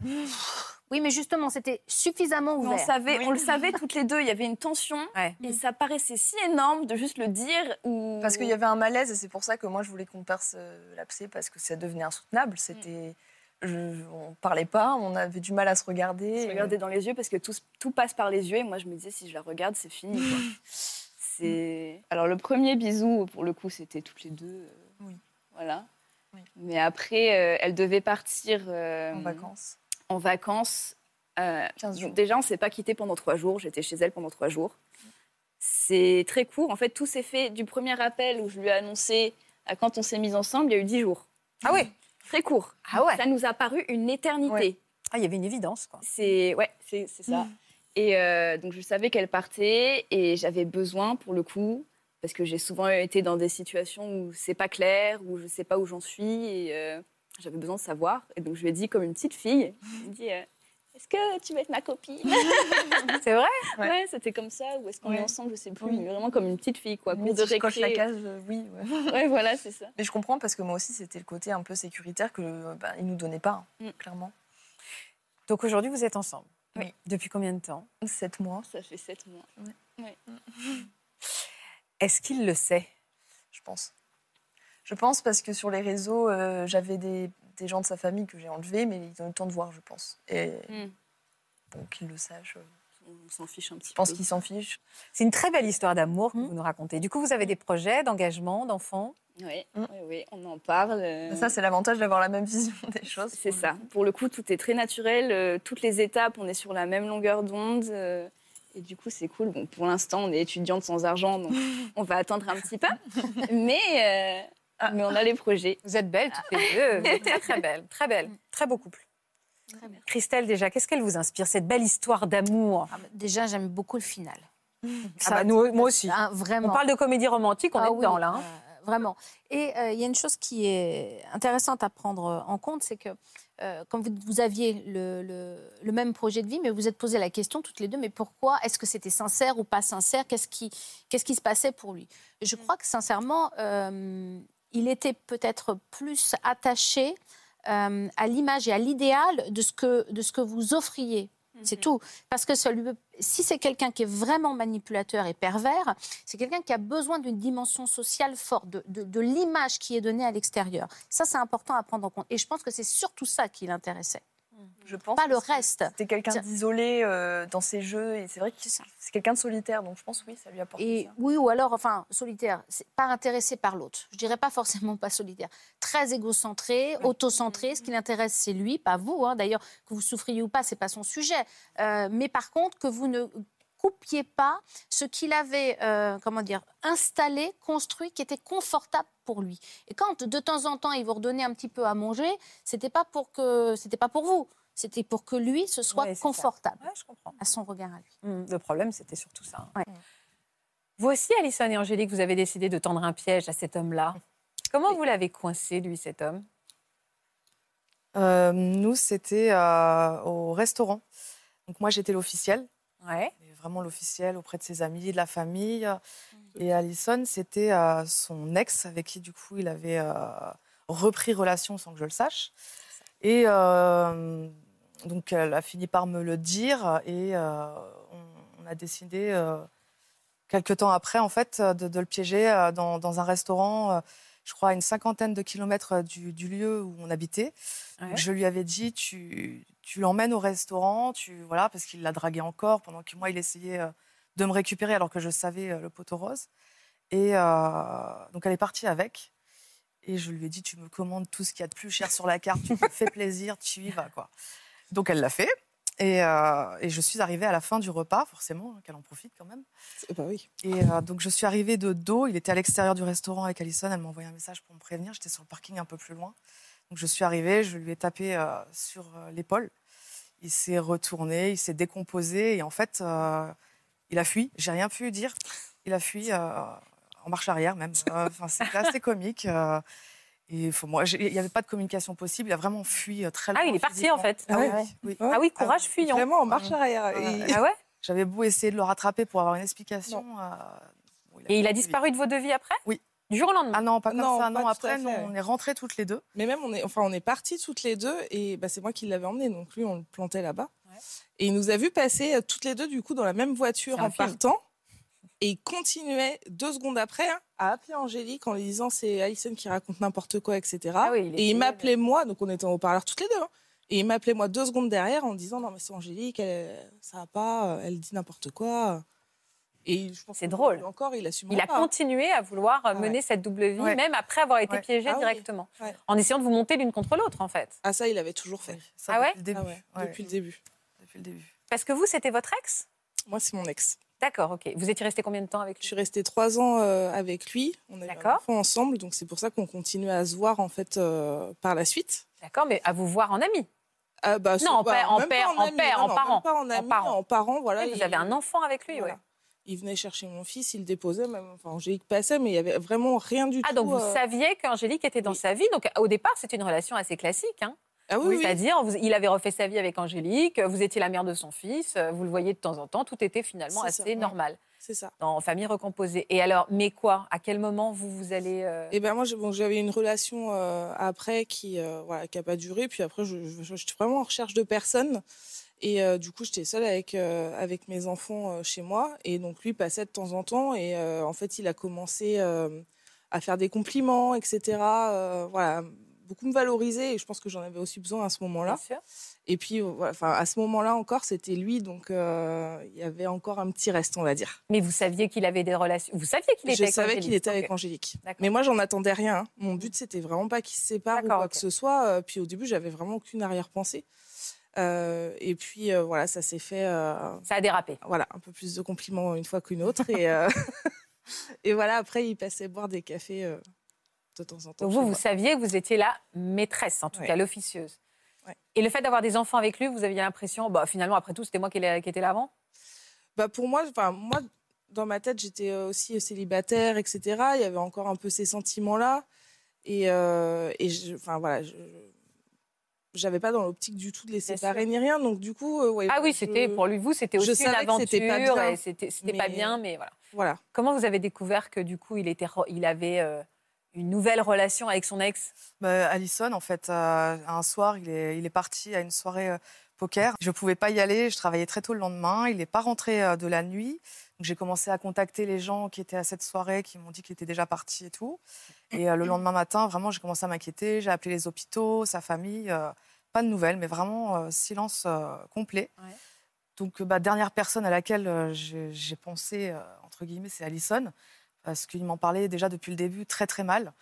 Oui, mais justement, c'était suffisamment ouvert. On, savait, on le savait toutes les deux, il y avait une tension. Ouais. Et ça paraissait si énorme de juste le dire. Ou... Parce qu'il y avait un malaise et c'est pour ça que moi je voulais qu'on perce euh, l'abcès parce que ça devenait insoutenable. C'était, je- on parlait pas, on avait du mal à se regarder. se regarder dans les yeux parce que tout, tout passe par les yeux et moi je me disais si je la regarde c'est fini quoi. c'est alors le premier bisou pour le coup c'était toutes les deux euh, Oui. voilà Oui. mais après euh, elle devait partir euh, en vacances. en vacances euh, 15 jours. déjà on s'est pas quitté pendant trois jours j'étais chez elle pendant trois jours c'est très court en fait tout s'est fait du premier appel où je lui ai annoncé à quand on s'est mis ensemble il y a eu dix jours Ah oui. Très court Ah ouais. ça nous a paru une éternité Ouais. Ah, il y avait une évidence, quoi. c'est ouais, c'est ça. Et euh, donc je savais qu'elle partait et j'avais besoin pour le coup parce que j'ai souvent été dans des situations où c'est pas clair, où je sais pas où j'en suis et euh, j'avais besoin de savoir. Et donc je lui ai dit comme une petite fille, je lui ai dit euh, est-ce que tu veux être ma copine C'est vrai Ouais. Ouais, c'était comme ça ou est-ce qu'on Ouais. est ensemble, je sais plus, Oui. mais vraiment comme une petite fille quoi, Mais cours de je coche la récré. case, euh, oui. ouais. Ouais, voilà, c'est ça. Mais je comprends parce que moi aussi c'était le côté un peu sécuritaire que euh, bah, nous donnait pas, hein, Mm. clairement. Donc aujourd'hui, vous êtes ensemble. Oui. Depuis combien de temps? Sept mois, Ça fait sept mois. Est-ce qu'il le sait? Je pense. Je pense parce que sur les réseaux, euh, j'avais des, des gens de sa famille que j'ai enlevés, mais ils ont eu le temps de voir, je pense. Et Mm. bon, qu'ils le sachent. euh, On s'en fiche un petit Je pense peu. qu'ils s'en fichent. C'est une très belle histoire d'amour que Mhm. vous nous racontez. Du coup, vous avez des projets d'engagement, d'enfants? Oui, Mm. oui, oui, on en parle. euh, Ça, c'est l'avantage d'avoir la même vision des choses. C'est ça. Pour le coup, tout est très naturel. euh, toutes les étapes, on est sur la même longueur d'onde. et du coup, c'est cool. Bon, pour l'instant, on est étudiante sans argent, donc on va attendre un petit peu. Mais, euh, Ah. mais on a les projets. Vous êtes belles toutes les deux. Vous êtes très, très belles. Très belles. Très beau couple. Très bien. Christelle, déjà, qu'est-ce qu'elle vous inspire, cette belle histoire d'amour? Ah, bah, Déjà, j'aime beaucoup le final. Ah bah, nous- Moi aussi. Hein, vraiment. On parle de comédie romantique, on Ah est oui, dedans, là. hein. euh, vraiment. Et euh, il y a une chose qui est intéressante à prendre en compte, c'est que euh, quand vous, vous aviez le, le- le même projet de vie, mais vous vous êtes posé la question toutes les deux, mais pourquoi Est-ce que c'était sincère ou pas sincère? Qu'est-ce qui, qu'est-ce qui se passait pour lui? Je crois que sincèrement, euh, il était peut-être plus attaché euh, à l'image et à l'idéal de, ce que, de ce que vous offriez. C'est tout. Parce que ça lui- si c'est quelqu'un qui est vraiment manipulateur et pervers, c'est quelqu'un qui a besoin d'une dimension sociale forte, de, de- de l'image qui est donnée à l'extérieur. Ça, c'est important à prendre en compte. Et je pense que c'est surtout ça qui l'intéressait, Je pense. pas le reste. C'était quelqu'un d'isolé euh, dans ses jeux. Et c'est vrai que C'est quelqu'un de solitaire. Donc je pense, oui, ça lui apporte Et ça. oui, ou alors, enfin, solitaire, c'est pas intéressé par l'autre. Je dirais pas forcément pas solitaire. Très égocentré, autocentré. Ce qui l'intéresse, c'est lui, pas vous. hein. D'ailleurs, que vous souffriez ou pas, c'est pas son sujet. Euh, mais par contre, que vous ne coupiez pas ce qu'il avait, euh, comment dire, installé, construit, qui était confortable pour lui. Et quand de temps en temps il vous redonnait un petit peu à manger, c'était pas pour que, c'était pas pour vous. C'était pour que lui se soit Ouais, confortable Ouais, je comprends. à son regard à lui. Hum, Le problème, c'était surtout ça. hein. Ouais. Vous aussi, Alison et Angélique, vous avez décidé de tendre un piège à cet homme-là. Comment vous l'avez coincé, lui, cet homme? Euh, nous, c'était euh, au restaurant. Donc moi, j'étais l'officiel, Ouais. vraiment l'officiel auprès de ses amis, de la famille. Et Alison, c'était euh, son ex avec qui, du coup, il avait euh, repris relation sans que je le sache. Et euh, donc, elle a fini par me le dire et on, on a décidé, quelques temps après, en fait, de, de le piéger dans, dans un restaurant, je crois, à une cinquantaine de kilomètres du, du lieu où on habitait. Ouais. Je lui avais dit, tu, tu l'emmènes au restaurant, tu, voilà, parce qu'il l'a dragué encore, pendant que moi, il essayait euh, de me récupérer alors que je savais euh, le poteau rose. Et euh, donc, elle est partie avec. Et je lui ai dit, tu me commandes tout ce qu'il y a de plus cher sur la carte, tu me fais plaisir, tu y vas. Quoi. Donc, elle l'a fait. Et, euh, et je suis arrivée à la fin du repas, forcément, hein, qu'elle en profite quand même. Bah oui. Et euh, donc, je suis arrivée de dos. Il était à l'extérieur du restaurant avec Alison. Elle m'a envoyé un message pour me prévenir. J'étais sur le parking un peu plus loin. Donc, je suis arrivée. Je lui ai tapé euh, sur euh, l'épaule. Il s'est retourné, il s'est décomposé. Et en fait, euh, il a fui. J'ai rien pu dire. Il a fui euh, en marche arrière, même. Euh, Enfin, C'était assez comique. euh, et faut, moi, j'ai- il n'y avait pas de communication possible. Il a vraiment fui euh, très loin. Ah, il est parti, en fait. Ah, oui, Ouais. oui. Ah oui, courage fuyant. Vraiment en marche arrière. Et- Ah ouais J'avais beau essayer de le rattraper pour avoir une explication. euh, bon, Et il a disparu de vos devis après? Oui. Du jour au lendemain Ah non, pas comme Non, ça. pas Non, après, ouais. on est rentrés toutes les deux. Mais même, on est, enfin, on est partis toutes les deux et bah, c'est moi qui l'avais emmené. Donc lui, on le plantait là-bas. Ouais. Et il nous a vu passer euh, toutes les deux, du coup, dans la même voiture en film. partant. Et il continuait deux secondes après hein, à appeler Angélique en lui disant c'est Alison qui raconte n'importe quoi, etc. Ah oui, il et il m'appelait moi, donc on était en haut-parleur toutes les deux. hein. Et il m'appelait moi deux secondes derrière en disant non mais c'est Angélique, elle, ça va pas, euh, elle dit n'importe quoi. Et je pense C'est drôle. Encore, il assume Il a pas. hein. continué à vouloir euh, Ah ouais. mener cette double vie, Ouais. même après avoir été Ouais. piégé Ah oui. directement. Ouais. En essayant de vous monter l'une contre l'autre, en fait. Ah ça, il avait toujours fait. Oui, ça, Ah ouais depuis le début. Ah ouais, Ouais, depuis le début. depuis le début. Parce que vous, c'était votre ex? Moi, c'est mon ex. D'accord, ok. Vous étiez resté combien de temps avec Je lui suis restée trois ans euh, avec lui. On a eu un D'accord. enfant ensemble, donc c'est pour ça qu'on continue à se voir en fait euh, par la suite. D'accord, mais à vous voir en ami? Ah, bah, c'est- en bah, père- en père- en non, en non, parent. en parent. en parent, voilà. Oui, vous il- avez un enfant avec lui, voilà. ouais. Il venait chercher mon fils, il le déposait, même. Enfin, Angélique passait, mais il y avait vraiment rien du Ah, tout. donc vous euh, saviez qu'Angélique était dans oui. sa vie. Donc au départ, c'était une relation assez classique. Hein. Ah oui, oui. C'est-à-dire, il avait refait sa vie avec Angélique, vous étiez la mère de son fils, vous le voyez de temps en temps. Tout était finalement C'est assez ça, ouais. normal c'est ça. dans famille recomposée. Et alors, mais quoi? À quel moment vous vous allez euh, Et ben moi, bon, j'avais une relation euh, après qui voilà, qui a pas duré. Puis après, je, je- j'étais vraiment en recherche de personne. Et euh, du coup, j'étais seule avec, euh, avec mes enfants euh, chez moi. Et donc, lui passait de temps en temps. Et en fait, il a commencé à faire des compliments, etc. Voilà, beaucoup me valoriser. Et je pense que j'en avais aussi besoin à ce moment-là. Et puis, voilà, enfin, à ce moment-là encore, c'était lui. Donc, il y avait encore un petit reste, on va dire. Mais vous saviez qu'il avait des relations. Vous saviez qu'il était Je avec savais qu'il Angélique. était avec. Angélique. Mais moi, j'en attendais rien. hein. Mon but, c'était vraiment pas qu'ils se séparent ou quoi que ce soit. Puis au début, j'avais vraiment aucune arrière-pensée. Euh, et puis, euh, voilà, ça s'est fait. euh, Ça a dérapé. voilà, un peu plus de compliments une fois qu'une autre. Et, et voilà, après, il passait boire des cafés de temps en temps. Donc vous, vous moi. saviez que vous étiez la maîtresse, en tout Ouais. cas l'officieuse. Ouais. Et le fait d'avoir des enfants avec lui, vous aviez l'impression, bah, finalement, après tout, c'était moi qui, qui étais là avant? Bah, pour moi, moi, dans ma tête, j'étais aussi célibataire, etc. Il y avait encore un peu ces sentiments-là. Et, et je- voilà, je- j'avais pas dans l'optique du tout de les séparer ni rien. Donc, du coup, euh, ouais, Ah oui, c'était pour lui, vous, c'était aussi une aventure. c'était pas bien, c'était c'était pas mais- bien, mais voilà. Voilà. Comment vous avez découvert que du coup, il, était, il avait euh, une nouvelle relation avec son ex? Bah, Alison, en fait, euh, un soir, il est, il est parti à une soirée euh, poker. Je ne pouvais pas y aller, je travaillais très tôt le lendemain. Il n'est pas rentré euh, de la nuit. J'ai commencé à contacter les gens qui étaient à cette soirée, qui m'ont dit qu'il était déjà parti et tout. Et euh, le lendemain matin, vraiment, j'ai commencé à m'inquiéter. J'ai appelé les hôpitaux, sa famille. euh, pas de nouvelles, mais vraiment euh, silence complet. Ouais. Donc, bah, dernière personne à laquelle j'ai pensé, entre guillemets, c'est Alison, parce qu'il m'en parlait déjà depuis le début très très mal.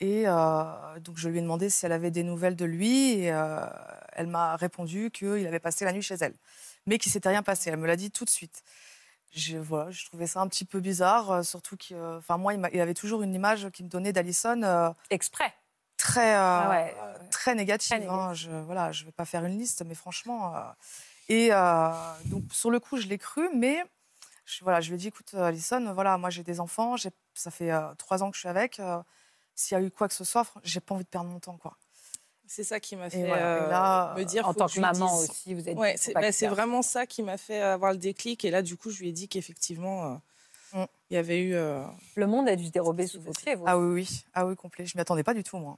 Et euh, donc, je lui ai demandé si elle avait des nouvelles de lui, et euh, elle m'a répondu qu'il avait passé la nuit chez elle, mais qu'il s'était rien passé. Elle me l'a dit tout de suite. Je, voilà, je trouvais ça un petit peu bizarre, euh, surtout que, euh, enfin, moi, il, il avait toujours une image qu'il me donnait d'Alison euh, Exprès. très, Ah ouais, ouais. très négative. Très hein. Je voilà, je vais pas faire une liste, mais franchement. et donc sur le coup, je l'ai cru, mais je, voilà, je lui ai dit, écoute, Alison, voilà, moi j'ai des enfants, ça fait euh, trois ans que je suis avec. euh, S'il y a eu quoi que ce soit, j'ai pas envie de perdre mon temps, quoi. C'est ça qui m'a fait voilà, euh, là, me dire en faut tant que maman dise. aussi, vous êtes Ouais, c'est bah, vraiment ça qui m'a fait avoir le déclic. Et là, du coup, je lui ai dit qu'effectivement, euh, Mm. il y avait eu. euh, Le monde a dû se dérober sous vos pieds. vous. Ah oui, oui, ah oui, complet. Je m'y attendais pas du tout, moi.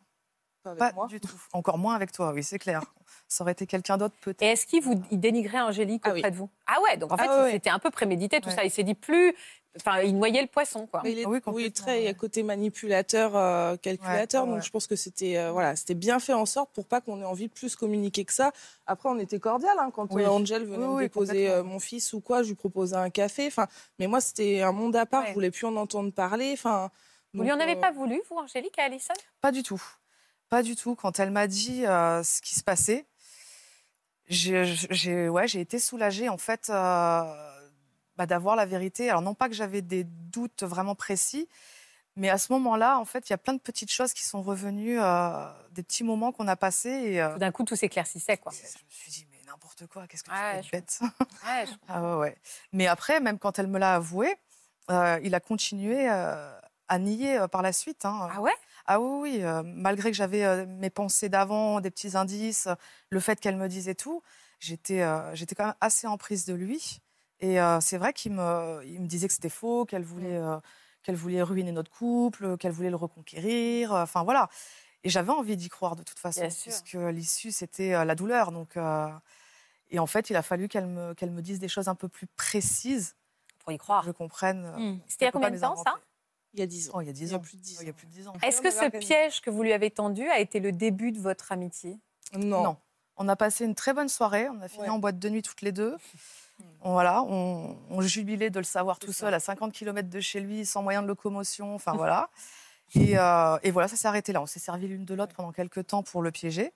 pas avec Pas moi. du tout. Encore moins avec toi, oui, c'est clair. Ça aurait été quelqu'un d'autre, peut-être. Et est-ce qu'il vous il dénigrait Angélique Ah auprès oui. de vous? Ah ouais, donc en Ah fait, ouais. c'était un peu prémédité tout Ouais. ça. Il s'est dit plus. Enfin, il noyait le poisson, quoi. Mais il est, Ah oui, très ouais. côté manipulateur, euh, calculateur. Ouais, ouais, donc, je pense que c'était euh, voilà, c'était bien fait en sorte pour pas qu'on ait envie de plus communiquer que ça. Après, on était cordial hein, quand Oui. euh, Angel venait Oui, me déposer euh, mon fils ou quoi, je lui proposais un café. Enfin, mais moi, c'était un monde à part. Ouais. Je voulais plus en entendre parler. Enfin, Vous lui en avez euh, pas voulu, vous, Angélique, à Alison? Pas du tout. Pas du tout. Quand elle m'a dit euh, ce qui se passait, j'ai j'ai- ouais, j'ai été soulagée en fait euh, bah, d'avoir la vérité. Alors non pas que j'avais des doutes vraiment précis, mais à ce moment-là, en fait, il y a plein de petites choses qui sont revenues, euh, des petits moments qu'on a passés. Et, euh, Tout d'un coup, tout s'éclaircissait, quoi. je me suis dit, mais n'importe quoi, qu'est-ce que Ouais, tu fais de bête? Ouais, je- ah ouais. Mais après, même quand elle me l'a avoué, euh, il a continué euh, à nier par la suite. hein. Ah ouais? Ah oui, oui, malgré que j'avais mes pensées d'avant, des petits indices, le fait qu'elle me disait tout, j'étais j'étais quand même assez en prise de lui. Et euh, c'est vrai qu'il me, il me disait que c'était faux, qu'elle voulait, euh, qu'elle voulait ruiner notre couple, qu'elle voulait le reconquérir. euh, Enfin voilà. Et j'avais envie d'y croire de toute façon, Bien sûr. puisque l'issue c'était euh, la douleur. Donc, euh, et en fait, il a fallu qu'elle me, qu'elle me dise des choses un peu plus précises, Pour y que croire. je comprenne. Hmm. C'était il y a combien de temps, ça? Il y a 10 ans. Oh, il y a 10 Il y a ans. plus de 10 Oh, il y a ans. plus de 10 ans. Est-ce que ce piège que vous lui avez tendu a été le début de votre amitié? Non. Non. On a passé une très bonne soirée. On a fini Ouais. en boîte de nuit toutes les deux. On, voilà, on, on jubilait de le savoir tout seul à 50 km de chez lui, sans moyen de locomotion. Enfin voilà. Et, euh, et voilà, ça s'est arrêté là. On s'est servi l'une de l'autre pendant quelques temps pour le piéger.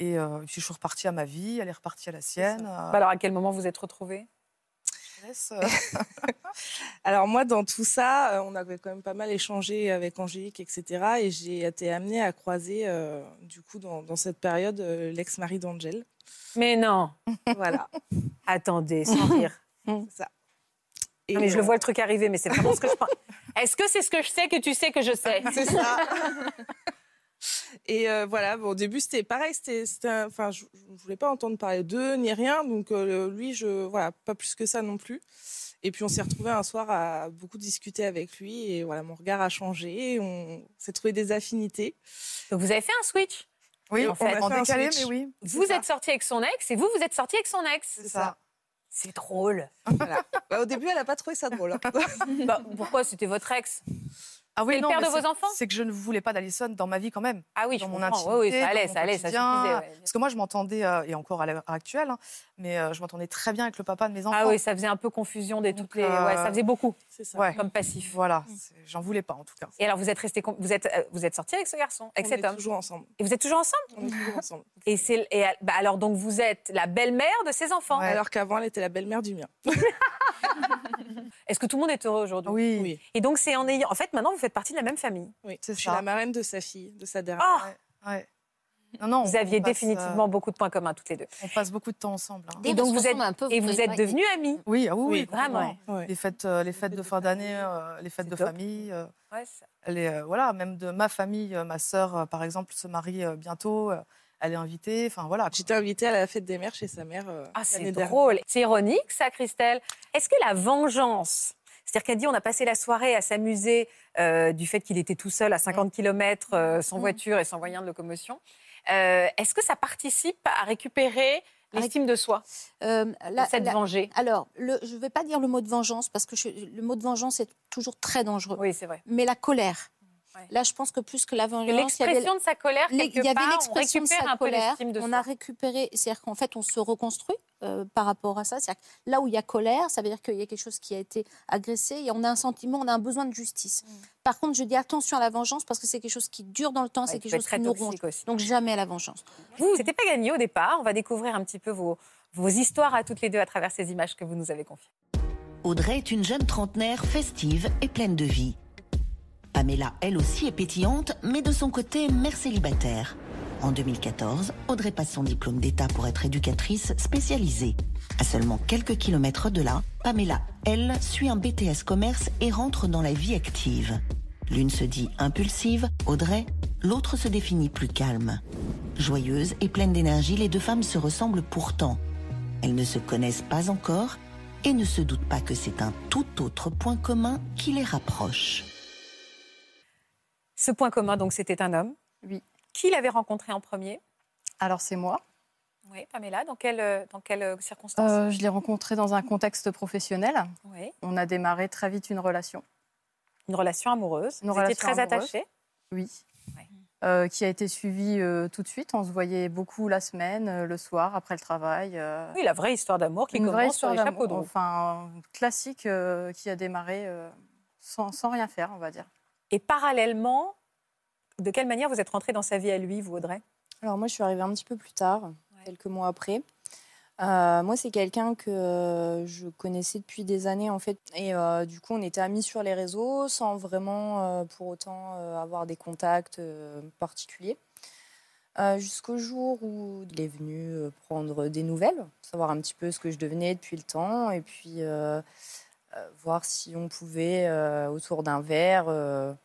Et euh, puis je suis repartie à ma vie, elle est repartie à la sienne. euh, Bah Alors, à quel moment vous êtes retrouvés? Euh, Alors moi, dans tout ça, euh, on avait quand même pas mal échangé avec Angélique, etc. Et j'ai été amenée à croiser, euh, du coup, dans, dans cette période, euh, l'ex-mari d'Angèle. Mais non Voilà, Attendez, sans rire. c'est ça. Et Non, mais je le vois le truc arriver, mais c'est vraiment ce que je pense. Est-ce que c'est ce que je sais que tu sais que je sais? C'est ça. Et euh, voilà, bon, au début c'était pareil, c'était, c'était un- enfin, je, je voulais pas entendre parler d'eux ni rien, donc euh, lui, je, voilà, pas plus que ça non plus. Et puis on s'est retrouvés un soir à beaucoup discuter avec lui, et voilà, mon regard a changé, on s'est trouvé des affinités. Donc vous avez fait un switch. oui, En en, fait, on a fait un décalé, switch. mais oui. Vous ça. êtes sorti avec son ex et vous, vous êtes sorti avec son ex. C'est ça. C'est drôle. Voilà. Bah, au début, elle a pas trouvé ça drôle. hein. Bah, pourquoi? C'était votre ex Ah le non, père mais de vos c'est- enfants? C'est que je ne voulais pas d'Alison dans ma vie quand même. Ah oui, je dans mon comprends. intimité, Oui, oui, ça allait, mon ça allait, ça suffisait. ouais. Parce que moi, je m'entendais, euh, et encore à l'heure actuelle, hein, mais euh, je m'entendais très bien avec le papa de mes enfants. Ah oui, ça faisait un peu confusion des toutes les. euh, Ouais, ça faisait beaucoup C'est ça. Ouais. comme passif. Voilà, c'est- j'en voulais pas en tout cas. Et alors vous êtes resté, vous êtes, euh, vous êtes sorti avec ce garçon, avec on cet est homme, toujours ensemble. et vous êtes toujours ensemble? On est toujours ensemble. Et c'est, et bah, alors donc vous êtes la belle-mère de ses enfants. Ouais. Alors qu'avant, elle était la belle-mère du mien. Est-ce que tout le monde est heureux aujourd'hui Oui, Oui, Et donc c'est en ayant, en fait maintenant vous faites partie de la même famille. oui. C'est Je suis ça. la marraine de sa fille, de sa dernière. Ah, ouais. Non, non, vous aviez définitivement beaucoup de points communs toutes les deux. euh, on passe beaucoup de temps ensemble. hein. Et donc vous êtes, un peu, et vous êtes devenus amis. Oui, ah oui, Oui, oui, vraiment. Ouais. Les fêtes, euh, les fêtes de fin d'année, euh, les fêtes de top. famille. euh, Ouais, euh, voilà, même de ma famille, euh, ma sœur, euh, par exemple, se marie euh, bientôt. Euh, elle est invitée. Enfin voilà. J'étais invitée à la fête des mères chez sa mère. euh, Ah, c'est drôle. C'est ironique, ça, Christelle. Est-ce que la vengeance, c'est-à-dire qu'elle dit on a passé la soirée à s'amuser euh, du fait qu'il était tout seul à 50 km sans voiture et sans moyen de locomotion, euh, est-ce que ça participe à récupérer l'estime de soi, Euh, la- Alors, le- je ne vais pas dire le mot de vengeance parce que je- le mot de vengeance est toujours très dangereux. Oui, c'est vrai. Mais la colère. Ouais. Là, je pense que plus que la vengeance, il y avait- L'expression de sa colère, quelque il y avait l'expression de sa colère. de On a récupéré, c'est-à-dire qu'en fait, on se reconstruit euh, par rapport à ça. C'est-à-dire que là où il y a colère, ça veut dire qu'il y a quelque chose qui a été agressé et on a un sentiment, on a un besoin de justice. Par contre, je dis attention à la vengeance parce que c'est quelque chose qui dure dans le temps, Ouais, c'est quelque chose qui nous ronge. aussi. Donc jamais à la vengeance. Vous, c'était pas gagné au départ. On va découvrir un petit peu vos, vos histoires à toutes les deux à travers ces images que vous nous avez confiées. Audrey est une jeune trentenaire festive et pleine de vie. Pamela, elle aussi, est pétillante, mais de son côté, mère célibataire. En 2014, Audrey passe son diplôme d'État pour être éducatrice spécialisée. À seulement quelques kilomètres de là, Pamela, elle, suit un BTS commerce et rentre dans la vie active. L'une se dit impulsive, Audrey, l'autre se définit plus calme. Joyeuse et pleine d'énergie, les deux femmes se ressemblent pourtant. Elles ne se connaissent pas encore et ne se doutent pas que c'est un tout autre point commun qui les rapproche. Ce point commun, donc, c'était un homme. Oui. Qui l'avait rencontré en premier? Alors c'est moi. Oui, Pamela. Dans quelles euh, dans euh, circonstances Euh, je l'ai rencontré dans un contexte professionnel. Oui. On a démarré très vite une relation. Une relation amoureuse. Une Vous étiez relation très amoureuse. attachés? Oui. Ouais. Euh, qui a été suivie euh, tout de suite. On se voyait beaucoup la semaine, le soir, après le travail. Oui, la vraie histoire d'amour qui une vraie commence sur histoire les chapeaux de roue. Enfin, classique qui a démarré sans, sans rien faire, on va dire. Et parallèlement, de quelle manière vous êtes rentrée dans sa vie à lui, vous, Audrey? Alors moi, je suis arrivée un petit peu plus tard, quelques mois après. Euh, moi, c'est quelqu'un que je connaissais depuis des années en fait, et euh, du coup, on était amis sur les réseaux sans vraiment euh, pour autant avoir des contacts particuliers. Jusqu'au jour où il est venu prendre des nouvelles, savoir un petit peu ce que je devenais depuis le temps, et puis voir si on pouvait, autour d'un verre,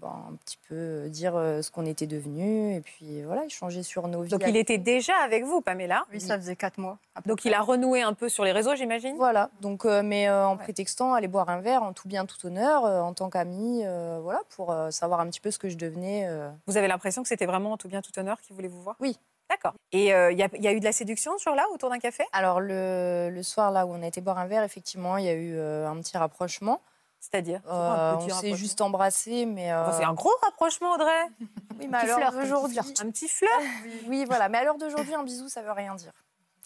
ben, un petit peu euh, dire euh, ce qu'on était devenus et puis voilà, échanger sur nos vies. Donc il était déjà avec vous, Pamela. Oui, ça faisait quatre mois. Donc près. il a renoué un peu sur les réseaux, j'imagine? Voilà, donc, euh, mais euh, en Ouais. prétextant aller boire un verre en tout bien, tout honneur, euh, en tant qu'ami, euh, voilà, pour euh, savoir un petit peu ce que je devenais. euh. Vous avez l'impression que c'était vraiment en tout bien, tout honneur qu'il voulait vous voir? Oui. D'accord. Et euh, il y, a- il y a eu de la séduction ce jour-là autour d'un café? Alors le, le soir là où on a été boire un verre, effectivement, il y a eu euh, un petit rapprochement. C'est-à-dire Euh, on s'est rapprochement. juste embrassé, mais euh, Enfin, c'est un gros rapprochement, Audrey. oui, mais à l'heure flirt, un petit d'aujourd'hui. Un petit flirt. oui, voilà, mais à l'heure d'aujourd'hui, un bisou, ça veut rien dire.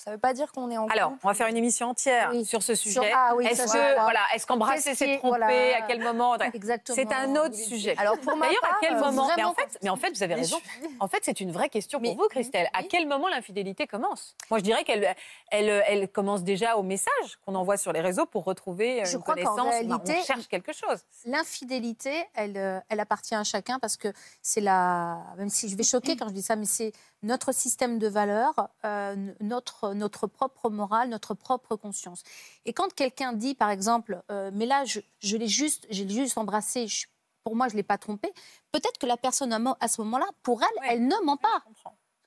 Ça veut pas dire qu'on est en Alors, couple. on va faire une émission entière Oui. sur ce Sur- sujet. ah oui, est-ce que voilà. est-ce qu'embrasser c'est tromper voilà. À quel moment Exactement. C'est un autre sujet. Alors pour D'ailleurs, à quel euh, moment mais en, fait, mais en fait, vous avez raison. En fait, c'est une vraie question pour Mais- vous, Christelle. À quel moment l'infidélité commence? Moi, je dirais qu'elle elle, elle commence déjà au message qu'on envoie sur les réseaux pour retrouver euh, Je une crois connaissance. Réalité, on cherche quelque chose. L'infidélité, elle, euh, elle appartient à chacun parce que c'est la. Même si je vais choquer quand je dis ça, mais c'est notre système de valeurs, euh, notre, notre propre morale, notre propre conscience. Et quand quelqu'un dit, par exemple, euh, mais là, je, je l'ai juste, j'ai juste embrassé, je- pour moi, je ne l'ai pas trompé, peut-être que la personne à ce moment-là, pour elle, elle ne ment pas.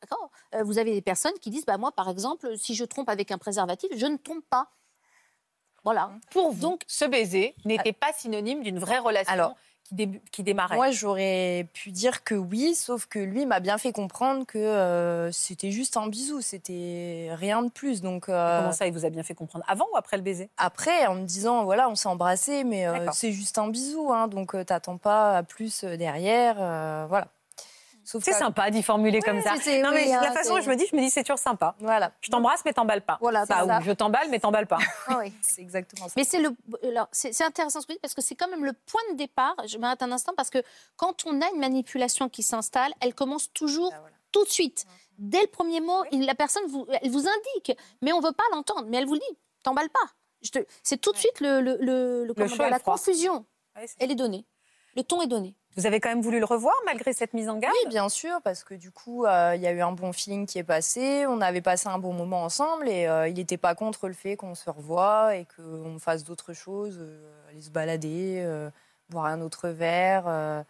D'accord? Euh, Vous avez des personnes qui disent, bah, moi, par exemple, si je trompe avec un préservatif, je ne trompe pas. Voilà. Pour vous, Donc, ce baiser n'était pas synonyme d'une vraie relation Alors, qui, dé- qui démarrait. Moi, j'aurais pu dire que oui, sauf que lui m'a bien fait comprendre que euh, c'était juste un bisou, c'était rien de plus. Donc euh, Comment ça, il vous a bien fait comprendre Avant ou après le baiser? Après, en me disant voilà, on s'est embrassé, mais euh, c'est juste un bisou, hein, donc t'attends pas à plus derrière, voilà. Sauf C'est sympa d'y formuler comme ça. Non, mais oui, la hein, façon dont c'est- je me dis, je me dis, c'est toujours sympa. Voilà, Je t'embrasse, mais t'emballes pas. Voilà, Ça, c'est ça. ou je t'emballe, mais t'emballes pas. Ah oui. c'est exactement ça. Mais c'est le, alors, c'est, c'est intéressant ce que vous dites parce que c'est quand même le point de départ. Je m'arrête un instant parce que quand on a une manipulation qui s'installe, elle commence toujours Ah, voilà. tout de suite. Dès le premier mot, la personne vous, elle vous indique, mais on veut pas l'entendre. Mais elle vous le dit, t'emballes pas. Je te- c'est tout de suite le, le, le- le- la froid. confusion. Elle est donnée. Le ton est donné. Vous avez quand même voulu le revoir malgré cette mise en garde? Oui, bien sûr, parce que du coup, euh, il y a eu un bon feeling qui est passé, on avait passé un bon moment ensemble et euh, il n'était pas contre le fait qu'on se revoie et qu'on fasse d'autres choses, euh, aller se balader, boire un autre verre.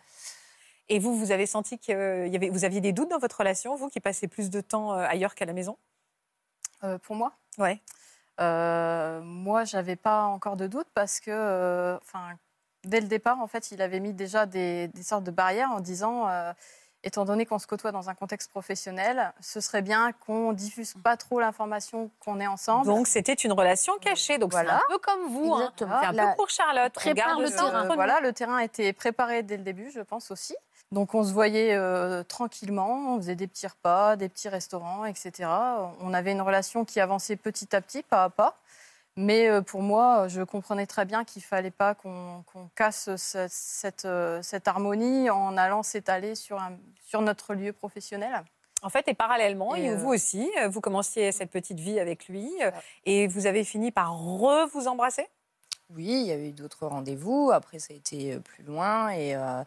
Et vous, vous avez senti que y avait, vous aviez des doutes dans votre relation, vous qui passez plus de temps ailleurs qu'à la maison? Pour moi? Ouais. Moi, j'avais pas encore de doute parce que, enfin, dès le départ, en fait, il avait mis déjà des, des sortes de barrières en disant, euh, étant donné qu'on se côtoie dans un contexte professionnel, ce serait bien qu'on diffuse pas trop l'information qu'on est ensemble. Donc c'était une relation cachée. Donc Voilà. c'est un peu comme vous. hein. C'est un La- peu pour Charlotte. Prépare le terrain. voilà, le terrain était préparé dès le début, je pense aussi. Donc on se voyait euh, tranquillement, on faisait des petits repas, des petits restaurants, etc. On avait une relation qui avançait petit à petit, pas à pas. Mais euh, pour moi, je comprenais très bien qu'il fallait pas qu'on casse cette, euh, cette harmonie en allant s'étaler sur, un- sur notre lieu professionnel. En fait, et parallèlement, Et, euh, vous aussi, euh, vous commenciez cette petite vie avec lui et vous avez fini par re vous embrasser? Oui, il y a eu d'autres rendez-vous, après ça a été plus loin et euh,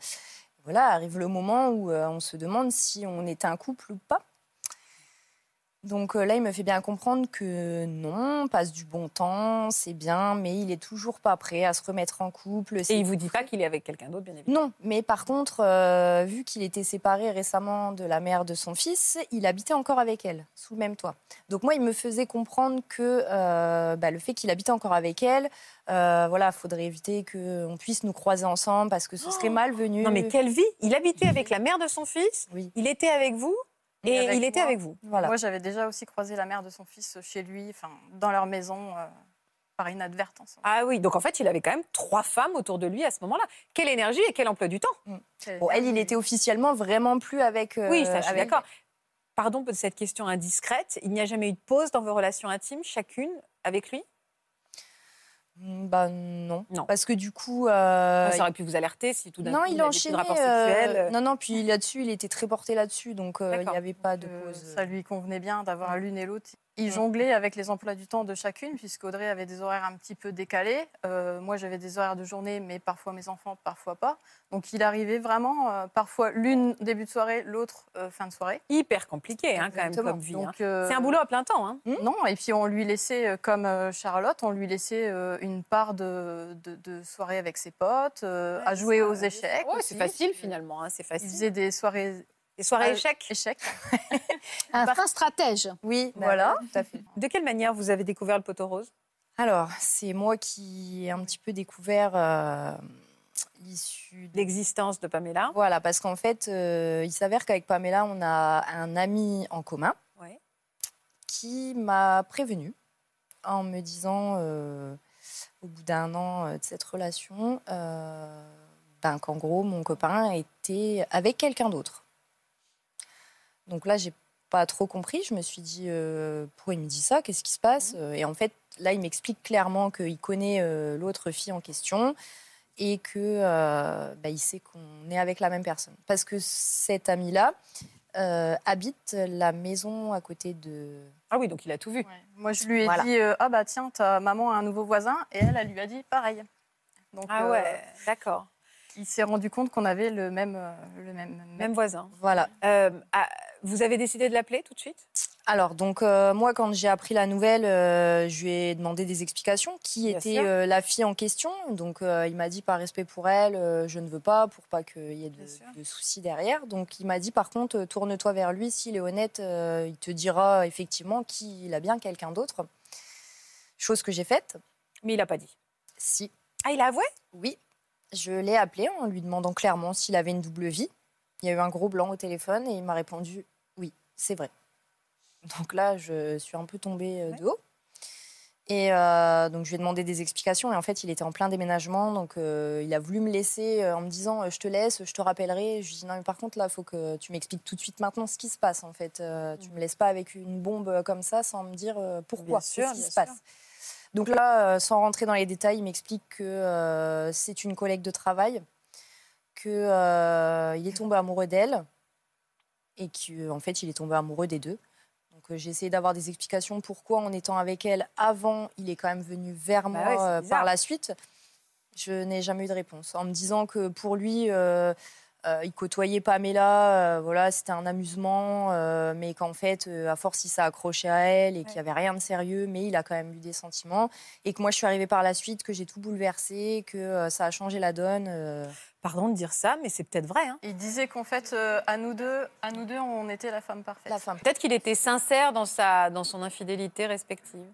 voilà, arrive le moment où euh, on se demande si on est un couple ou pas. Donc euh, là, il me fait bien comprendre que non, on passe du bon temps, c'est bien, mais il est toujours pas prêt à se remettre en couple. Et il vous dit pas qu'il est avec quelqu'un d'autre, bien évidemment. Non, mais par contre, euh, vu qu'il était séparé récemment de la mère de son fils, il habitait encore avec elle, sous le même toit. Donc moi, il me faisait comprendre que euh, bah, le fait qu'il habitait encore avec elle, euh, voilà, faudrait éviter qu'on puisse nous croiser ensemble parce que ce serait malvenu. Non mais quelle vie Il habitait avec la mère de son fils, Oui. il était avec vous et il était moi. avec vous. Voilà. Moi, j'avais déjà aussi croisé la mère de son fils chez lui, enfin, dans leur maison, euh, par inadvertance. Ah oui, donc en fait, il avait quand même trois femmes autour de lui à ce moment-là. Quelle énergie et quel emploi du temps Bon, elle, il était officiellement vraiment plus avec. euh, Oui, ça, je suis d'accord. Pardon pour cette question indiscrète. Il n'y a jamais eu de pause dans vos relations intimes, chacune avec lui? Bah non. Non. Parce que du coup. euh, Ça aurait pu vous alerter si tout d'un non, coup il rapports euh, sexuels. Non, non, puis là-dessus, il était très porté là-dessus, donc euh, il n'y avait pas de Euh, pause. ça lui convenait bien d'avoir l'une et l'autre Ils jonglaient avec les emplois du temps de chacune, puisqu'Audrey avait des horaires un petit peu décalés. Euh, moi, j'avais des horaires de journée, mais parfois mes enfants, parfois pas. Donc, il arrivait vraiment, euh, parfois l'une début de soirée, l'autre euh, fin de soirée. Hyper compliqué, hein, quand même, comme vie. Hein. C'est un boulot à plein temps. Hein. Non, et puis on lui laissait, comme Charlotte, on lui laissait une part de, de, de soirée avec ses potes, à jouer aux échecs. Ouais, c'est facile, finalement. c'est Il facile. faisait des soirées Des soirées euh, échecs. échecs. Un fin stratège. Oui, bah Voilà. ouais, tout à fait. De quelle manière vous avez découvert le poteau rose? Alors, c'est moi qui ai un petit peu découvert euh, l'issue de... L'existence de Pamela Voilà, parce qu'en fait, euh, il s'avère qu'avec Pamela, on a un ami en commun Ouais. qui m'a prévenu en me disant, euh, au bout d'un an euh, de cette relation, euh, ben, qu'en gros, mon copain était avec quelqu'un d'autre. Donc là, j'ai pas trop compris. Je me suis dit, euh, pourquoi il me dit ça? Qu'est-ce qui se passe? Et en fait, là, il m'explique clairement qu'il connaît euh, l'autre fille en question et que euh, bah, il sait qu'on est avec la même personne. Parce que cet ami-là euh, habite la maison à côté de. Ah oui, donc il a tout vu. Moi, je lui ai Voilà. dit euh, Ah, bah tiens, ta maman a un nouveau voisin. Et elle, elle lui a dit pareil. Donc, Ah euh, ouais, d'accord. Il s'est rendu compte qu'on avait le même, euh, le même, Même voisin. Voilà. Euh, ah, vous avez décidé de l'appeler tout de suite? Alors, donc, euh, moi, quand j'ai appris la nouvelle, euh, je lui ai demandé des explications. Qui Bien était la fille en question? Donc, il m'a dit, par respect pour elle, je ne veux pas, pour pas qu'il y ait de, soucis derrière. Donc, il m'a dit, par contre, tourne-toi vers lui. S'il est honnête, il te dira effectivement qu'il a bien quelqu'un d'autre. Chose que j'ai faite. Mais il n'a pas dit. Si. Ah, il a avoué? Oui, je l'ai appelé en lui demandant clairement s'il avait une double vie. Il y a eu un gros blanc au téléphone et il m'a répondu oui, c'est vrai. Donc là, je suis un peu tombée euh, de haut. Et euh, donc, je lui ai demandé des explications. Et en fait, il était en plein déménagement. Donc, euh, il a voulu me laisser euh, en me disant Je te laisse, je te rappellerai. Je lui ai dit Non, mais par contre, là, il faut que tu m'expliques tout de suite maintenant ce qui se passe. En fait, Euh, tu me laisses pas avec une bombe comme ça sans me dire pourquoi, Bien sûr, qu'est-ce qui bien se passe. sûr. Donc là, euh, sans rentrer dans les détails, il m'explique que euh, c'est une collègue de travail, qu'il est tombé amoureux d'elle et qu'en fait, il est tombé amoureux des deux. Donc euh, j'ai essayé d'avoir des explications pourquoi, en étant avec elle avant, il est quand même venu vers Bah moi ouais, euh, par la suite. Je n'ai jamais eu de réponse. En me disant que pour lui, euh, il côtoyait Pamela, euh, voilà, c'était un amusement, euh, mais qu'en fait, euh, à force, il s'est accroché à elle et qu'il n'y avait rien de sérieux, mais il a quand même eu des sentiments. Et que moi, je suis arrivée par la suite, que j'ai tout bouleversé, que euh, ça a changé la donne. euh. Pardon de dire ça, mais c'est peut-être vrai. hein. Il disait qu'en fait, euh, à, nous deux, à nous deux, on était la femme parfaite. La femme. Peut-être qu'il était sincère dans, sa, dans son infidélité respective.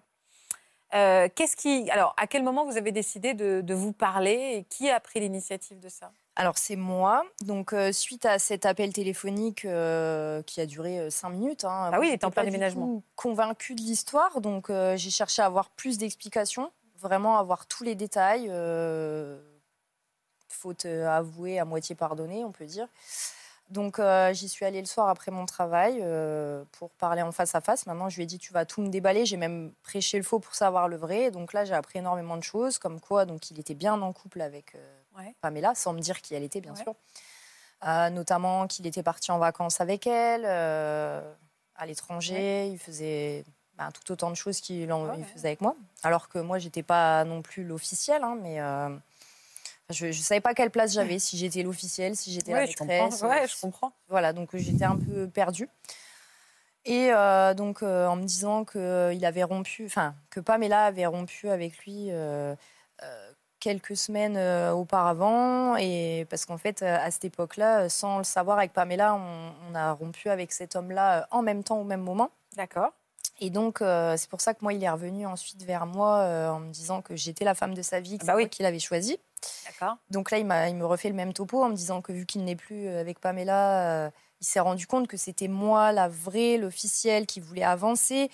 Euh, qu'est-ce qui, alors, à quel moment vous avez décidé de, de vous parler et qui a pris l'initiative de ça? Alors c'est moi. Donc euh, suite à cet appel téléphonique euh, qui a duré euh, cinq minutes. hein, Ah oui, il j'étais était en plein déménagement. tout Convaincue de l'histoire, donc euh, j'ai cherché à avoir plus d'explications, vraiment avoir tous les détails. euh, faute euh, avouée, à moitié pardonnée, on peut dire. Donc euh, j'y suis allée le soir après mon travail euh, pour parler en face à face. Maintenant, je lui ai dit tu vas tout me déballer. J'ai même prêché le faux pour savoir le vrai. Donc là, j'ai appris énormément de choses, comme quoi donc il était bien en couple avec euh, Ouais. Pamela, sans me dire qui elle était, bien Ouais. sûr. Euh, notamment qu'il était parti en vacances avec elle, euh, à l'étranger. Il faisait ben, tout autant de choses qu'il en- Ouais, il ouais. faisait avec moi. Alors que moi, j'étais pas non plus l'officiel, hein, mais euh, je ne savais pas quelle place j'avais, si j'étais l'officiel, si j'étais la Ouais, je comprends. maîtresse. Je comprends. Voilà, donc j'étais un peu perdue. Et euh, donc euh, en me disant qu'il avait rompu, enfin que Pamela avait rompu avec lui euh, quelques semaines euh, auparavant, et parce qu'en fait euh, à cette époque-là, euh, sans le savoir avec Pamela, on, on a rompu avec cet homme-là en même temps au même moment. D'accord. Et donc euh, c'est pour ça que moi il est revenu ensuite vers moi euh, en me disant que j'étais la femme de sa vie, que Ah bah c'est oui. moi qu'il avait choisi. D'accord. Donc là, il, m'a- il me refait le même topo en me disant que vu qu'il n'est plus avec Pamela, il s'est rendu compte que c'était moi, la vraie, l'officielle, qui voulait avancer,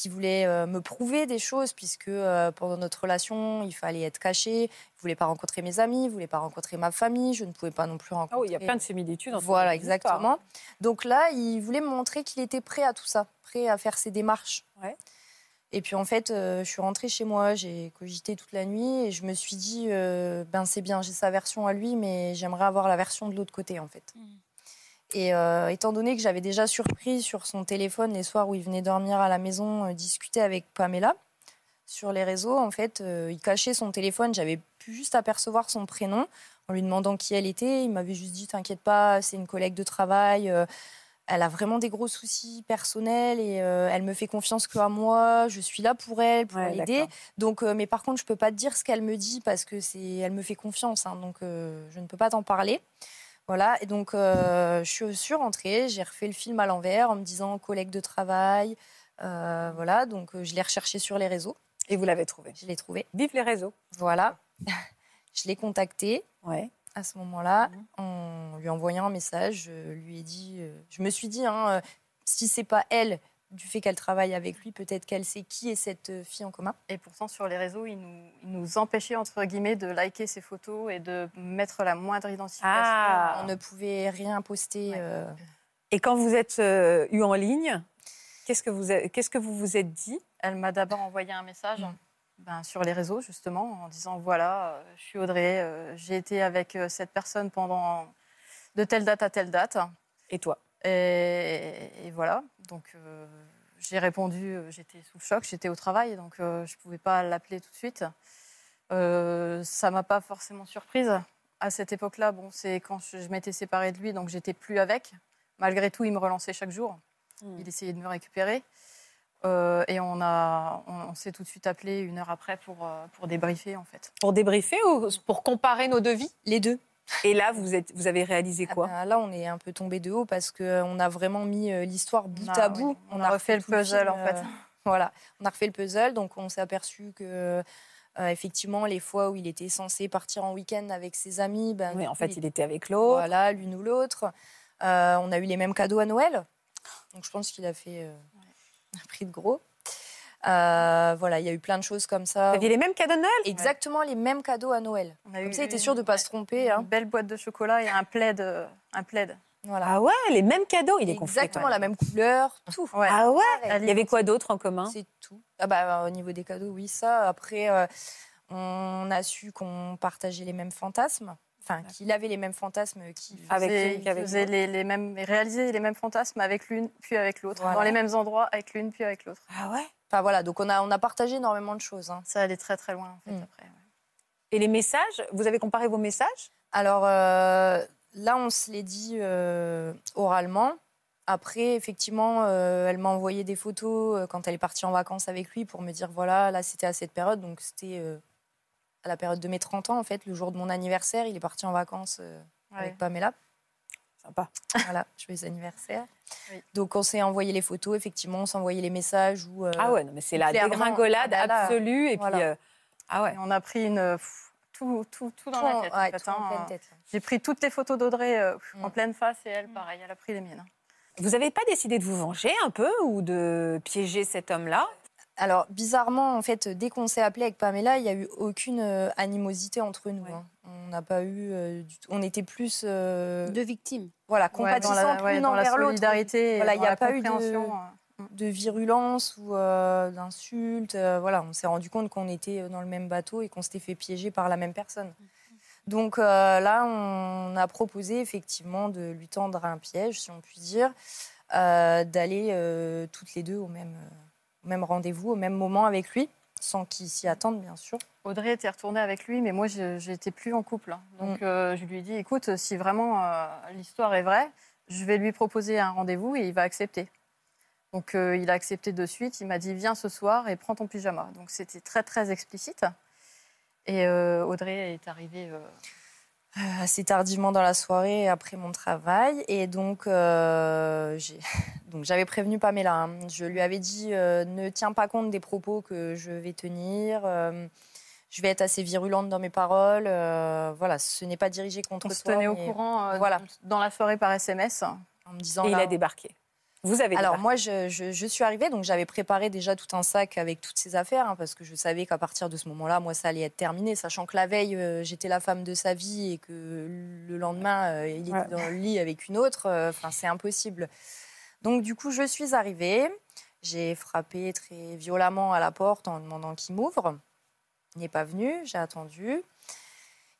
qui voulait euh, me prouver des choses, puisque euh, pendant notre relation, il fallait être caché. Il ne voulait pas rencontrer mes amis, il ne voulait pas rencontrer ma famille, je ne pouvais pas non plus rencontrer. Ah oui, il y a plein de similitudes. entre Voilà, exactement. Donc là, il voulait me montrer qu'il était prêt à tout ça, prêt à faire ses démarches. Ouais. Et puis en fait, euh, je suis rentrée chez moi, j'ai cogité toute la nuit et je me suis dit, euh, ben c'est bien, j'ai sa version à lui, mais j'aimerais avoir la version de l'autre côté en fait. Et euh, étant donné que j'avais déjà surpris sur son téléphone les soirs où il venait dormir à la maison, euh, discuter avec Pamela sur les réseaux, en fait, euh, il cachait son téléphone. J'avais pu juste apercevoir son prénom en lui demandant qui elle était. Il m'avait juste dit T'inquiète pas, c'est une collègue de travail. elle a vraiment des gros soucis personnels et elle me fait confiance que à moi. Je suis là pour elle, pour Ouais, l'aider. Donc, mais par contre, je peux pas te dire ce qu'elle me dit parce que c'est, elle me fait confiance. hein, donc, je ne peux pas t'en parler. Voilà. Et donc, euh, je suis- rentrée. J'ai refait le film à l'envers en me disant collègue de travail. Euh, voilà. Donc, euh, je l'ai recherché sur les réseaux. Et vous l'avez trouvé. Je l'ai trouvé. Vive les réseaux. Voilà. je l'ai contacté Ouais. à ce moment-là Mhm. en lui envoyant un message. Je lui ai dit, je me suis dit, hein, si c'est pas elle, du fait qu'elle travaille avec lui, peut-être qu'elle sait qui est cette euh, fille en commun. Et pourtant, sur les réseaux, il nous, il nous empêchait, entre guillemets, de liker ses photos et de mettre la moindre identification. Ah. On ne pouvait rien poster. Ouais. euh, Et quand vous êtes euh, eu en ligne, qu'est-ce que vous, qu'est-ce que vous vous êtes dit? Elle m'a d'abord envoyé un message Mm. ben, sur les réseaux, justement, en disant voilà, je suis Audrey, euh, j'ai été avec cette personne pendant de telle date à telle date. Et toi? Et, et voilà. Donc, euh, j'ai répondu, euh, j'étais sous le choc, j'étais au travail, donc euh, je ne pouvais pas l'appeler tout de suite. Euh, ça m'a pas forcément surprise. À cette époque-là, bon, c'est quand je, je m'étais séparée de lui, donc j'étais plus avec. Malgré tout, il me relançait chaque jour. Mm. Il essayait de me récupérer. Euh, et on, a, on, on s'est tout de suite appelé une heure après pour, pour débriefer, en fait. Pour débriefer ou pour comparer nos devis les deux? Et là, vous, êtes, vous avez réalisé Ah quoi ben, là, on est un peu tombé de haut parce qu'on a vraiment mis euh, l'histoire bout On a- à bout. oui, on a refait le puzzle, film, en fait. euh, voilà, on a refait le puzzle, donc on s'est aperçu que. euh, effectivement, les fois où il était censé partir en week-end avec ses amis, ben, Oui, en fait, il il était avec l'autre. Voilà, l'une ou l'autre. Euh, on a eu les mêmes cadeaux à Noël. Donc je pense qu'il a fait euh, un prix de gros. Euh, voilà, il y a eu plein de choses comme ça. Vous aviez les mêmes cadeaux de Noël? Exactement les mêmes cadeaux à Noël. On a Comme eu ça, il était sûr de ne pas se tromper. hein. Une belle boîte de chocolat et un plaid. euh, un plaid. Voilà. Ah ouais, les mêmes cadeaux. Il est Exactement la même. couleur, tout. Ouais. Ah ouais. Il y avait quoi d'autre en commun? C'est tout. Ah bah, au niveau des cadeaux, oui, ça. Après, euh, on a su qu'on partageait les mêmes fantasmes. Enfin, qu'il avait les mêmes fantasmes qu'il Avec faisait, les, les mêmes, réalisait les mêmes fantasmes avec l'une puis avec l'autre, Voilà. dans les mêmes endroits avec l'une puis avec l'autre. Ah ouais? Enfin voilà, donc on a, on a partagé énormément de choses. hein. Ça allait très très loin en fait Mm. après. ouais. Et les messages Vous avez comparé vos messages? Alors euh, là, on se l'est dit euh, oralement. Après, effectivement, euh, elle m'a envoyé des photos quand elle est partie en vacances avec lui pour me dire voilà, là c'était à cette période. Donc c'était à la période de mes 30 ans, en fait, le jour de mon anniversaire. Il est parti en vacances euh, Ouais. avec Pamela. Sympa. Voilà, joyeux anniversaire. Oui. Donc on s'est envoyé les photos, effectivement, on s'est envoyé les messages. Où, euh, Ah ouais, non, mais c'est la dégringolade ah bah là, absolue. Et voilà. puis, euh, ah ouais. Et on a pris une pff, tout, tout, tout dans tout la tête. en fait, hein. J'ai pris toutes les photos d'Audrey euh, en Mm. pleine face et elle, pareil, elle a pris les miennes. Vous n'avez pas décidé de vous venger un peu ou de piéger cet homme-là? Alors, bizarrement, en fait, dès qu'on s'est appelé avec Pamela, il n'y a eu aucune euh, animosité entre nous. Ouais. hein. On n'a pas eu. euh, du tout- On était plus. euh, De victimes. voilà, Ouais, dans compatissants la, ouais, l'une dans la envers l'autre. solidarité, et Voilà, il n'y a la pas eu de-. De virulence ou euh, d'insultes. euh, voilà, on s'est rendu compte qu'on était dans le même bateau et qu'on s'était fait piéger par la même personne. Donc euh, là, on a proposé effectivement de lui tendre un piège, si on peut dire, euh, d'aller euh, toutes les deux au même, euh, au même rendez-vous, au même moment avec lui, sans qu'il s'y attende, bien sûr. Audrey était retournée avec lui, mais moi, je n'étais plus en couple. hein. Donc, euh, je lui ai dit, écoute, si vraiment euh, l'histoire est vraie, je vais lui proposer un rendez-vous et il va accepter. Donc, euh, il a accepté de suite. Il m'a dit, viens ce soir et prends ton pyjama. Donc, c'était très, très explicite. Et Audrey est arrivée. Euh, assez tardivement dans la soirée après mon travail. Et donc, euh, j'ai- donc j'avais prévenu Pamela. hein. Je lui avais dit euh, ne tiens pas compte des propos que je vais tenir. euh, je vais être assez virulente dans mes paroles. euh, voilà, ce n'est pas dirigé contre on se toi. tenait au courant euh, voilà. dans la soirée par SMS. En me disant Et il a débarqué. Vous avez alors moi, je, je- je suis arrivée, donc j'avais préparé déjà tout un sac avec toutes ces affaires, hein, parce que je savais qu'à partir de ce moment-là, moi, ça allait être terminé, sachant que la veille, euh, j'étais la femme de sa vie et que le lendemain, euh, il était Ouais. dans le lit avec une autre. euh, Enfin, c'est impossible. Donc du coup, je suis arrivée, j'ai frappé très violemment à la porte en demandant qu'il m'ouvre. Il n'est pas venu, j'ai attendu.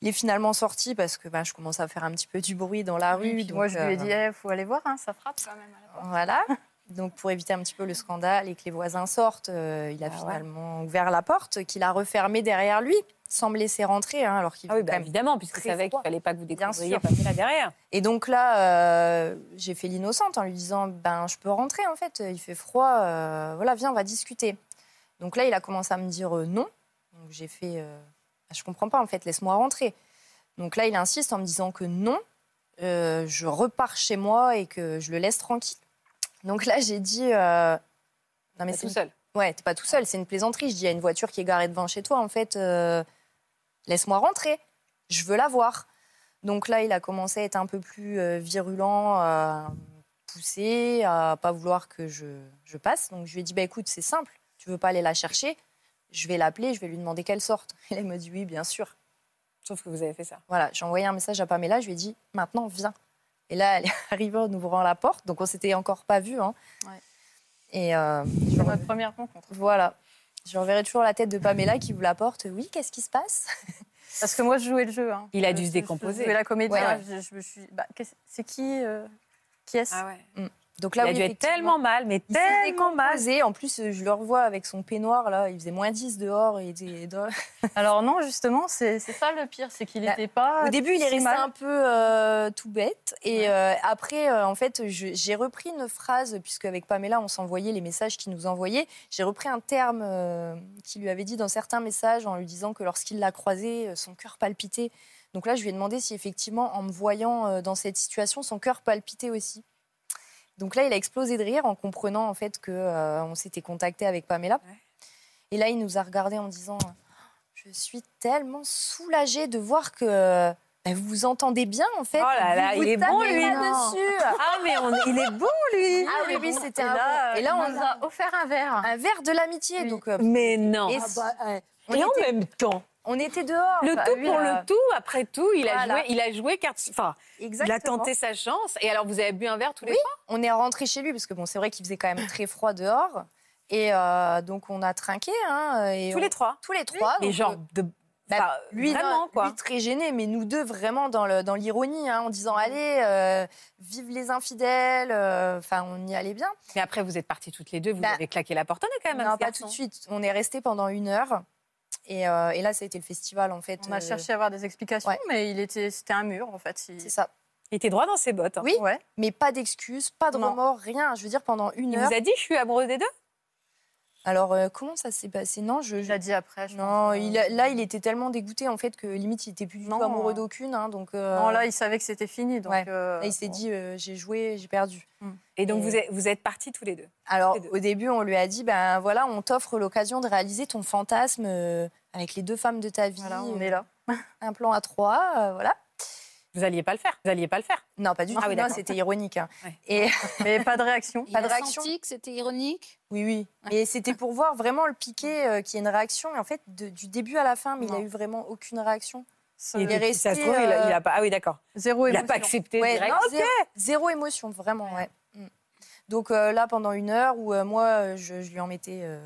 Il est finalement sorti parce que bah, je commence à faire un petit peu du bruit dans la rue. Donc, moi, je lui ai euh, dit, il faut aller voir, hein, ça frappe quand même. à la porte. Voilà. Donc pour éviter un petit peu le scandale et que les voisins sortent, euh, il a Ah ouais. finalement ouvert la porte, qu'il a refermée derrière lui, sans me laisser rentrer, hein, alors qu'il Ah oui, bah, évidemment, puisqu'il très savait qu'il fallait pas que vous découvriez. Pamela derrière. Et donc là, euh, j'ai fait l'innocente en lui disant ben je peux rentrer en fait, il fait froid, euh, voilà viens on va discuter. Donc là il a commencé à me dire non. Donc j'ai fait je comprends pas en fait, laisse-moi rentrer. Donc là il insiste en me disant que non, euh, je repars chez moi et que je le laisse tranquille. Donc là j'ai dit euh, non mais c'est tout seul. Ouais, t'es pas tout seul, c'est une plaisanterie. Je dis, il y a une voiture qui est garée devant chez toi, en fait, euh, laisse-moi rentrer, je veux la voir. Donc là, il a commencé à être un peu plus euh, virulent, à pousser, à pas vouloir que je, je passe. Donc je lui ai dit, bah, écoute, c'est simple, tu veux pas aller la chercher, je vais l'appeler, je vais lui demander qu'elle sorte. Et là, il m'a dit, oui, bien sûr. Sauf que vous avez fait ça. Voilà, j'ai envoyé un message à Pamela, je lui ai dit, maintenant, viens. Et là, elle est arrivée en ouvrant la porte, donc on s'était encore pas vus. Hein. Ouais. Et euh, notre première rencontre. voilà. Je reverrai toujours la tête de Pamela qui ouvre la porte. Oui, qu'est-ce qui se passe? Parce que moi, je jouais le jeu. hein. Il a dû Je- se décomposer. Je jouais la comédienne. Ouais. Je, je me suis. bah, c'est qui euh, Qui est-ce? Ah ouais. Donc Il a oui, dû être tellement mal, mais il tellement mal. En plus, euh, je le revois avec son peignoir là. Il faisait moins 10 dehors. Et Alors non, justement, c'est ça le pire, c'est qu'il Bah, n'était pas. Au début, il est resté un peu euh, tout bête. Et euh, après, euh, en fait, j'ai repris une phrase, puisque avec Pamela, on s'envoyait les messages qu'il nous envoyait. J'ai repris un terme qu'il lui avait dit dans certains messages en lui disant que lorsqu'il l'a croisé, son cœur palpitait. Donc là, je lui ai demandé si effectivement, en me voyant dans cette situation, son cœur palpitait aussi. Donc là, il a explosé de rire en comprenant en fait que euh, on s'était contacté avec Pamela. Ouais. Et là, il nous a regardé en disant Je suis tellement soulagée de voir que bah, vous vous entendez bien en fait. Oh là là, Vous il est bon, lui. là-dessus. Ah, mais on- il est bon, lui. Ah oui, oui, c'était Et un là, bon. Et là, on nous a offert un verre. un verre de l'amitié. Oui. Donc, euh, Mais non. et s- on, en était, même temps, on était dehors. le tout lui, pour euh, le tout, après tout, il a joué, il a joué carte. Enfin, il a tenté sa chance. Et alors, vous avez bu un verre tous les Oui. trois? On est rentré chez lui parce que bon, c'est vrai qu'il faisait quand même très froid dehors. Et euh, donc, on a trinqué. Hein, et Tous on- les trois. Tous les trois. Et donc, genre, euh, de. Bah, lui, vraiment, non, quoi. lui, très gêné, mais nous deux vraiment dans l'ironie, hein, en disant allez, euh, vive les infidèles. euh, Enfin, on y allait bien. Mais après, vous êtes parties toutes les deux, vous Bah, avez claqué la porte. On est quand même non, un pas garçon. tout de suite. On est resté pendant une heure. Et, euh, et là, ça a été le festival en fait. On a euh, cherché à avoir des explications, ouais. mais il était, c'était un mur en fait. Il- C'est ça. Il était droit dans ses bottes. hein. Oui. Ouais. Mais pas d'excuses, pas de Non. remords, rien. Je veux dire, pendant une Il heure. vous a dit, je suis amoureux des deux? Alors, euh, comment ça s'est passé? Non, je. Il l'a dit après. Je Non, pense. il a- là, il était tellement dégoûté en fait que limite, il était plus du tout amoureux d'aucune. hein, donc, euh, Non, là, il savait que c'était fini. Donc, Ouais. euh, là, il s'est bon. dit euh, j'ai joué, j'ai perdu. Et donc, Et- vous êtes, vous êtes partis tous les deux. Alors, Les deux. au début, on lui a dit ben voilà, on t'offre l'occasion de réaliser ton fantasme euh, avec les deux femmes de ta vie. Voilà, on euh, est là. Un plan à trois, euh, voilà. Vous alliez pas le faire. Vous alliez pas le faire. Non, pas du Ah tout. oui, non, d'accord. c'était ironique. hein. Ouais. Et Mais pas de réaction. Il Pas de a réaction senti que c'était ironique? oui, oui. Et c'était pour voir vraiment le piqué, euh, qu'il y ait une réaction. Et en fait, de- du début à la fin, mais il a eu vraiment aucune réaction. Et est si ça se resté, trouve, il a, euh, il a pas. Ah oui, d'accord. Zéro Il n'a émotion. pas accepté Ouais, direct. non, Ok. zéro, zéro émotion, vraiment, ouais. Mm. Donc euh, là, pendant une heure où euh, moi, je, je lui en mettais euh,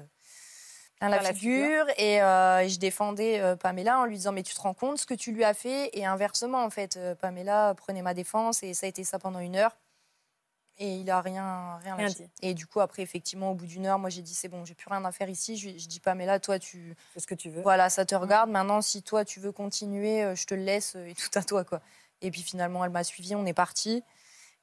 plein la, figure, et, euh, et je défendais euh, Pamela en lui disant mais tu te rends compte ce que tu lui as fait? Et inversement en fait, euh, Pamela prenait ma défense et ça a été ça pendant une heure. Et il a rien, rien, dit. Et du coup, après, effectivement, au bout d'une heure, moi, j'ai dit, c'est bon, j'ai plus rien à faire ici. Je, je dis, Pamela, toi, tu, Fais ce que tu veux. voilà, ça te regarde. Maintenant, si toi, tu veux continuer, je te le laisse et tout à toi, quoi. Et puis finalement, elle m'a suivi, on est parti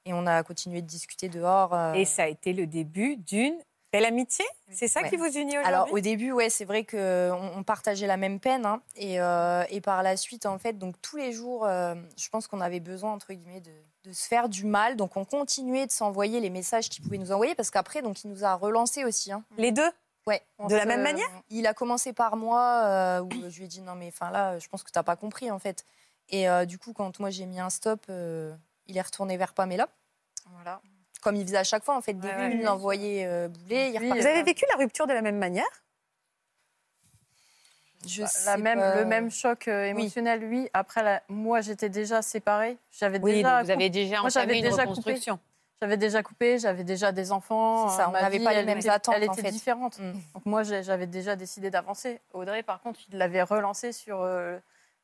et on a continué de discuter dehors. Et ça a été le début d'une belle amitié. C'est ça Ouais. qui vous unit aujourd'hui? Alors au début, ouais, c'est vrai qu'on on partageait la même peine, hein, et, euh, et par la suite, en fait, donc tous les jours, euh, je pense qu'on avait besoin entre guillemets de, de se faire du mal, donc on continuait de s'envoyer les messages qu'il pouvait nous envoyer, parce qu'après, donc il nous a relancé aussi. hein. Les deux? Ouais. De la même manière? Il a commencé par moi, euh, où je lui ai dit non mais enfin là, je pense que t'as pas compris en fait. Et euh, du coup, quand moi j'ai mis un stop, euh, il est retourné vers Pamela, Voilà. Comme il faisait à chaque fois en fait. Dès Ouais, il oui. l'envoyait euh, bouler, il Oui, repartait. Vous avez vécu la rupture de la même manière? Je Bah, sais la même, pas. Le même choc euh, émotionnel, lui. Après, la- moi, j'étais déjà séparée. J'avais Oui, déjà, vous avez déjà Moi, j'avais entamé une déjà coupé. reconstruction. j'avais déjà coupé, j'avais déjà des enfants. Ça, euh, on n'avait pas les mêmes était- attentes, Elle en était fait. différente. Mm. Donc moi, j'avais déjà décidé d'avancer. Audrey, par contre, il l'avait relancé sur euh,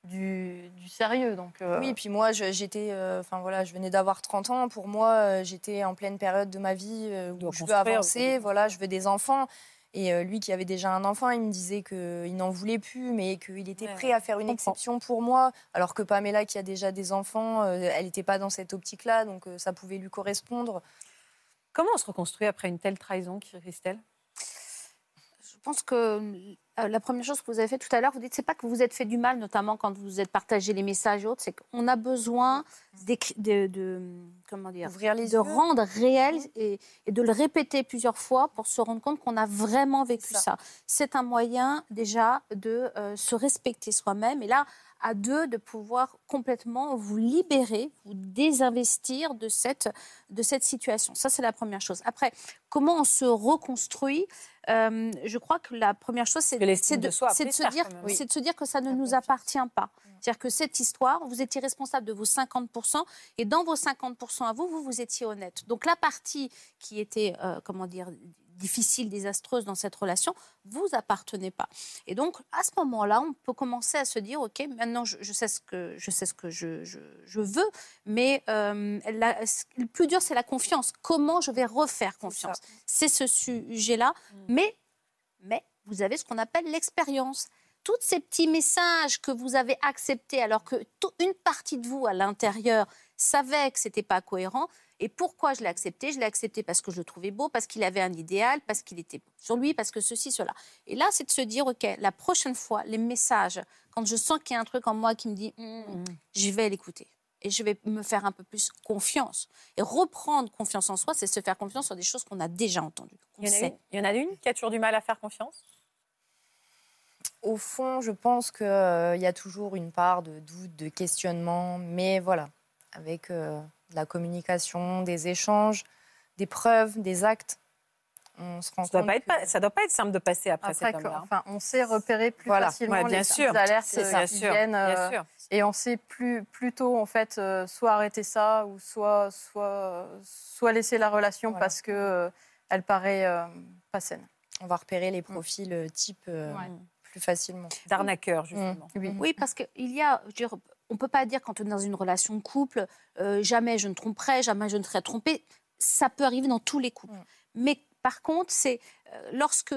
du, du sérieux. Donc, euh, Oui, puis moi, je- j'étais, euh, enfin voilà, je venais d'avoir 30 ans. Pour moi, euh, j'étais en pleine période de ma vie où je veux avancer. Voilà, je veux des enfants. Et euh, lui qui avait déjà un enfant, il me disait qu'il n'en voulait plus, mais qu'il était Ouais, prêt à faire une exception pour moi. Alors que Pamela, qui a déjà des enfants, euh, elle n'était pas dans cette optique-là, donc euh, ça pouvait lui correspondre. Comment on se reconstruit après une telle trahison, Christelle? Je pense que euh, la première chose que vous avez fait tout à l'heure, vous dites c'est pas que vous vous êtes fait du mal, notamment quand vous êtes partagé les messages et autres, c'est qu'on a besoin de, de- comment dire, Ouvrir les de yeux. rendre réel et, et de le répéter plusieurs fois pour se rendre compte qu'on a vraiment vécu ça. ça. C'est un moyen déjà de euh, se respecter soi-même et là à deux de pouvoir complètement vous libérer, vous désinvestir de cette de cette situation. Ça c'est la première chose. Après, comment on se reconstruit Euh, Je crois que la première chose c'est de de se dire c'est de se dire que ça ne nous appartient pas. C'est-à-dire que cette histoire, vous étiez responsable de vos 50%, et dans vos 50% à vous, vous, vous étiez honnête. Donc la partie qui était, euh, comment dire, difficile, désastreuse dans cette relation, vous appartenez pas. Et donc, à ce moment-là, on peut commencer à se dire, OK, maintenant, je, je sais ce que je, sais ce que je, je, je veux, mais euh, la- le plus dur, c'est la confiance. Comment je vais refaire confiance? C'est ce sujet-là. Mais, mais vous avez ce qu'on appelle l'expérience. Tous ces petits messages que vous avez acceptés alors que une partie de vous à l'intérieur savait que c'était pas cohérent. Et pourquoi je l'ai accepté? Je l'ai accepté parce que je le trouvais beau, parce qu'il avait un idéal, parce qu'il était sur lui, parce que ceci, cela. Et là, c'est de se dire, OK, la prochaine fois, les messages, quand je sens qu'il y a un truc en moi qui me dit, Hum, je vais l'écouter. Et je vais me faire un peu plus confiance. Et reprendre confiance en soi, c'est se faire confiance sur des choses qu'on a déjà entendues. qu'on Il y, en a sait. une, il y en a une qui a toujours du mal à faire confiance? Au fond, je pense qu'il y a toujours une part de doute, de questionnement, mais voilà, avec euh, de la communication, des échanges, des preuves, des actes, on se rend Ça doit compte pas être que- pas- ça doit pas être simple de passer après, Après, cet que- homme-là. enfin, on sait repérer plus Voilà. facilement Ouais, bien les sûr. alertes C'est euh, bien qui sûr, viennent, bien euh, sûr. Et on sait plus, plus tôt, en fait, euh, soit arrêter ça ou soit, soit, soit laisser la relation Voilà. parce que euh, elle paraît euh, pas saine. on va repérer les profils euh, type euh, Ouais. Plus facilement. D'arnaqueur, justement. Oui. Oui, parce qu'il y a, je veux dire, on ne peut pas dire quand on est dans une relation de couple, euh, jamais je ne tromperai, jamais je ne serai trompée. Ça peut arriver dans tous les couples. Mm. Mais par contre, c'est euh, lorsque,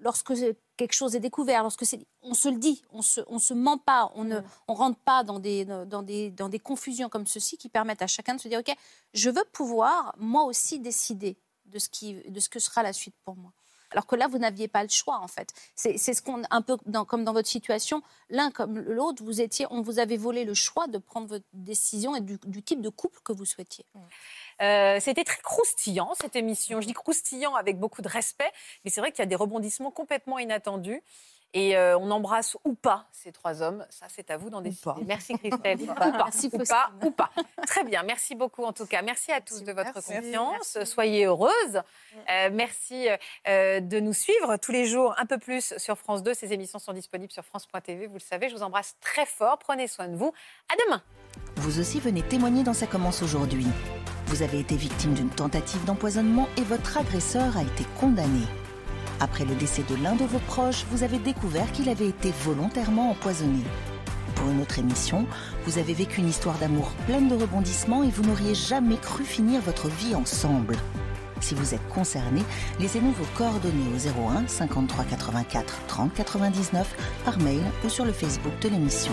lorsque quelque chose est découvert, lorsque c'est, on se le dit, on se, on se ment pas, on ne, on rentre pas dans des, dans des, dans des confusions comme ceci qui permettent à chacun de se dire, ok, je veux pouvoir moi aussi décider de ce qui, de ce que sera la suite pour moi. Alors que là, vous n'aviez pas le choix, en fait. C'est ce qu'on, un peu comme dans votre situation, l'un comme l'autre, vous étiez, on vous avait volé le choix de prendre votre décision et du, type de couple que vous souhaitiez. Euh, C'était très croustillant, cette émission. Je dis croustillant avec beaucoup de respect, mais c'est vrai qu'il y a des rebondissements complètement inattendus. Et euh, on embrasse ou pas ces trois hommes. Ça, c'est à vous d'en décider. pas. Merci Christelle. ou pas. pas, Merci, ou pas, ou pas. Très bien. Merci beaucoup en tout cas. Merci à tous de votre Merci. confiance. Soyez heureuses. Euh, merci euh, de nous suivre tous les jours un peu plus sur France 2. Ces émissions sont disponibles sur France.tv. Vous le savez, je vous embrasse très fort. Prenez soin de vous. À demain. Vous aussi venez témoigner dans Ça commence aujourd'hui. Vous avez été victime d'une tentative d'empoisonnement et votre agresseur a été condamné. Après le décès de l'un de vos proches, vous avez découvert qu'il avait été volontairement empoisonné. Pour une autre émission, vous avez vécu une histoire d'amour pleine de rebondissements et vous n'auriez jamais cru finir votre vie ensemble. Si vous êtes concerné, laissez-nous vos coordonnées au 01 53 84 30 99 par mail ou sur le Facebook de l'émission.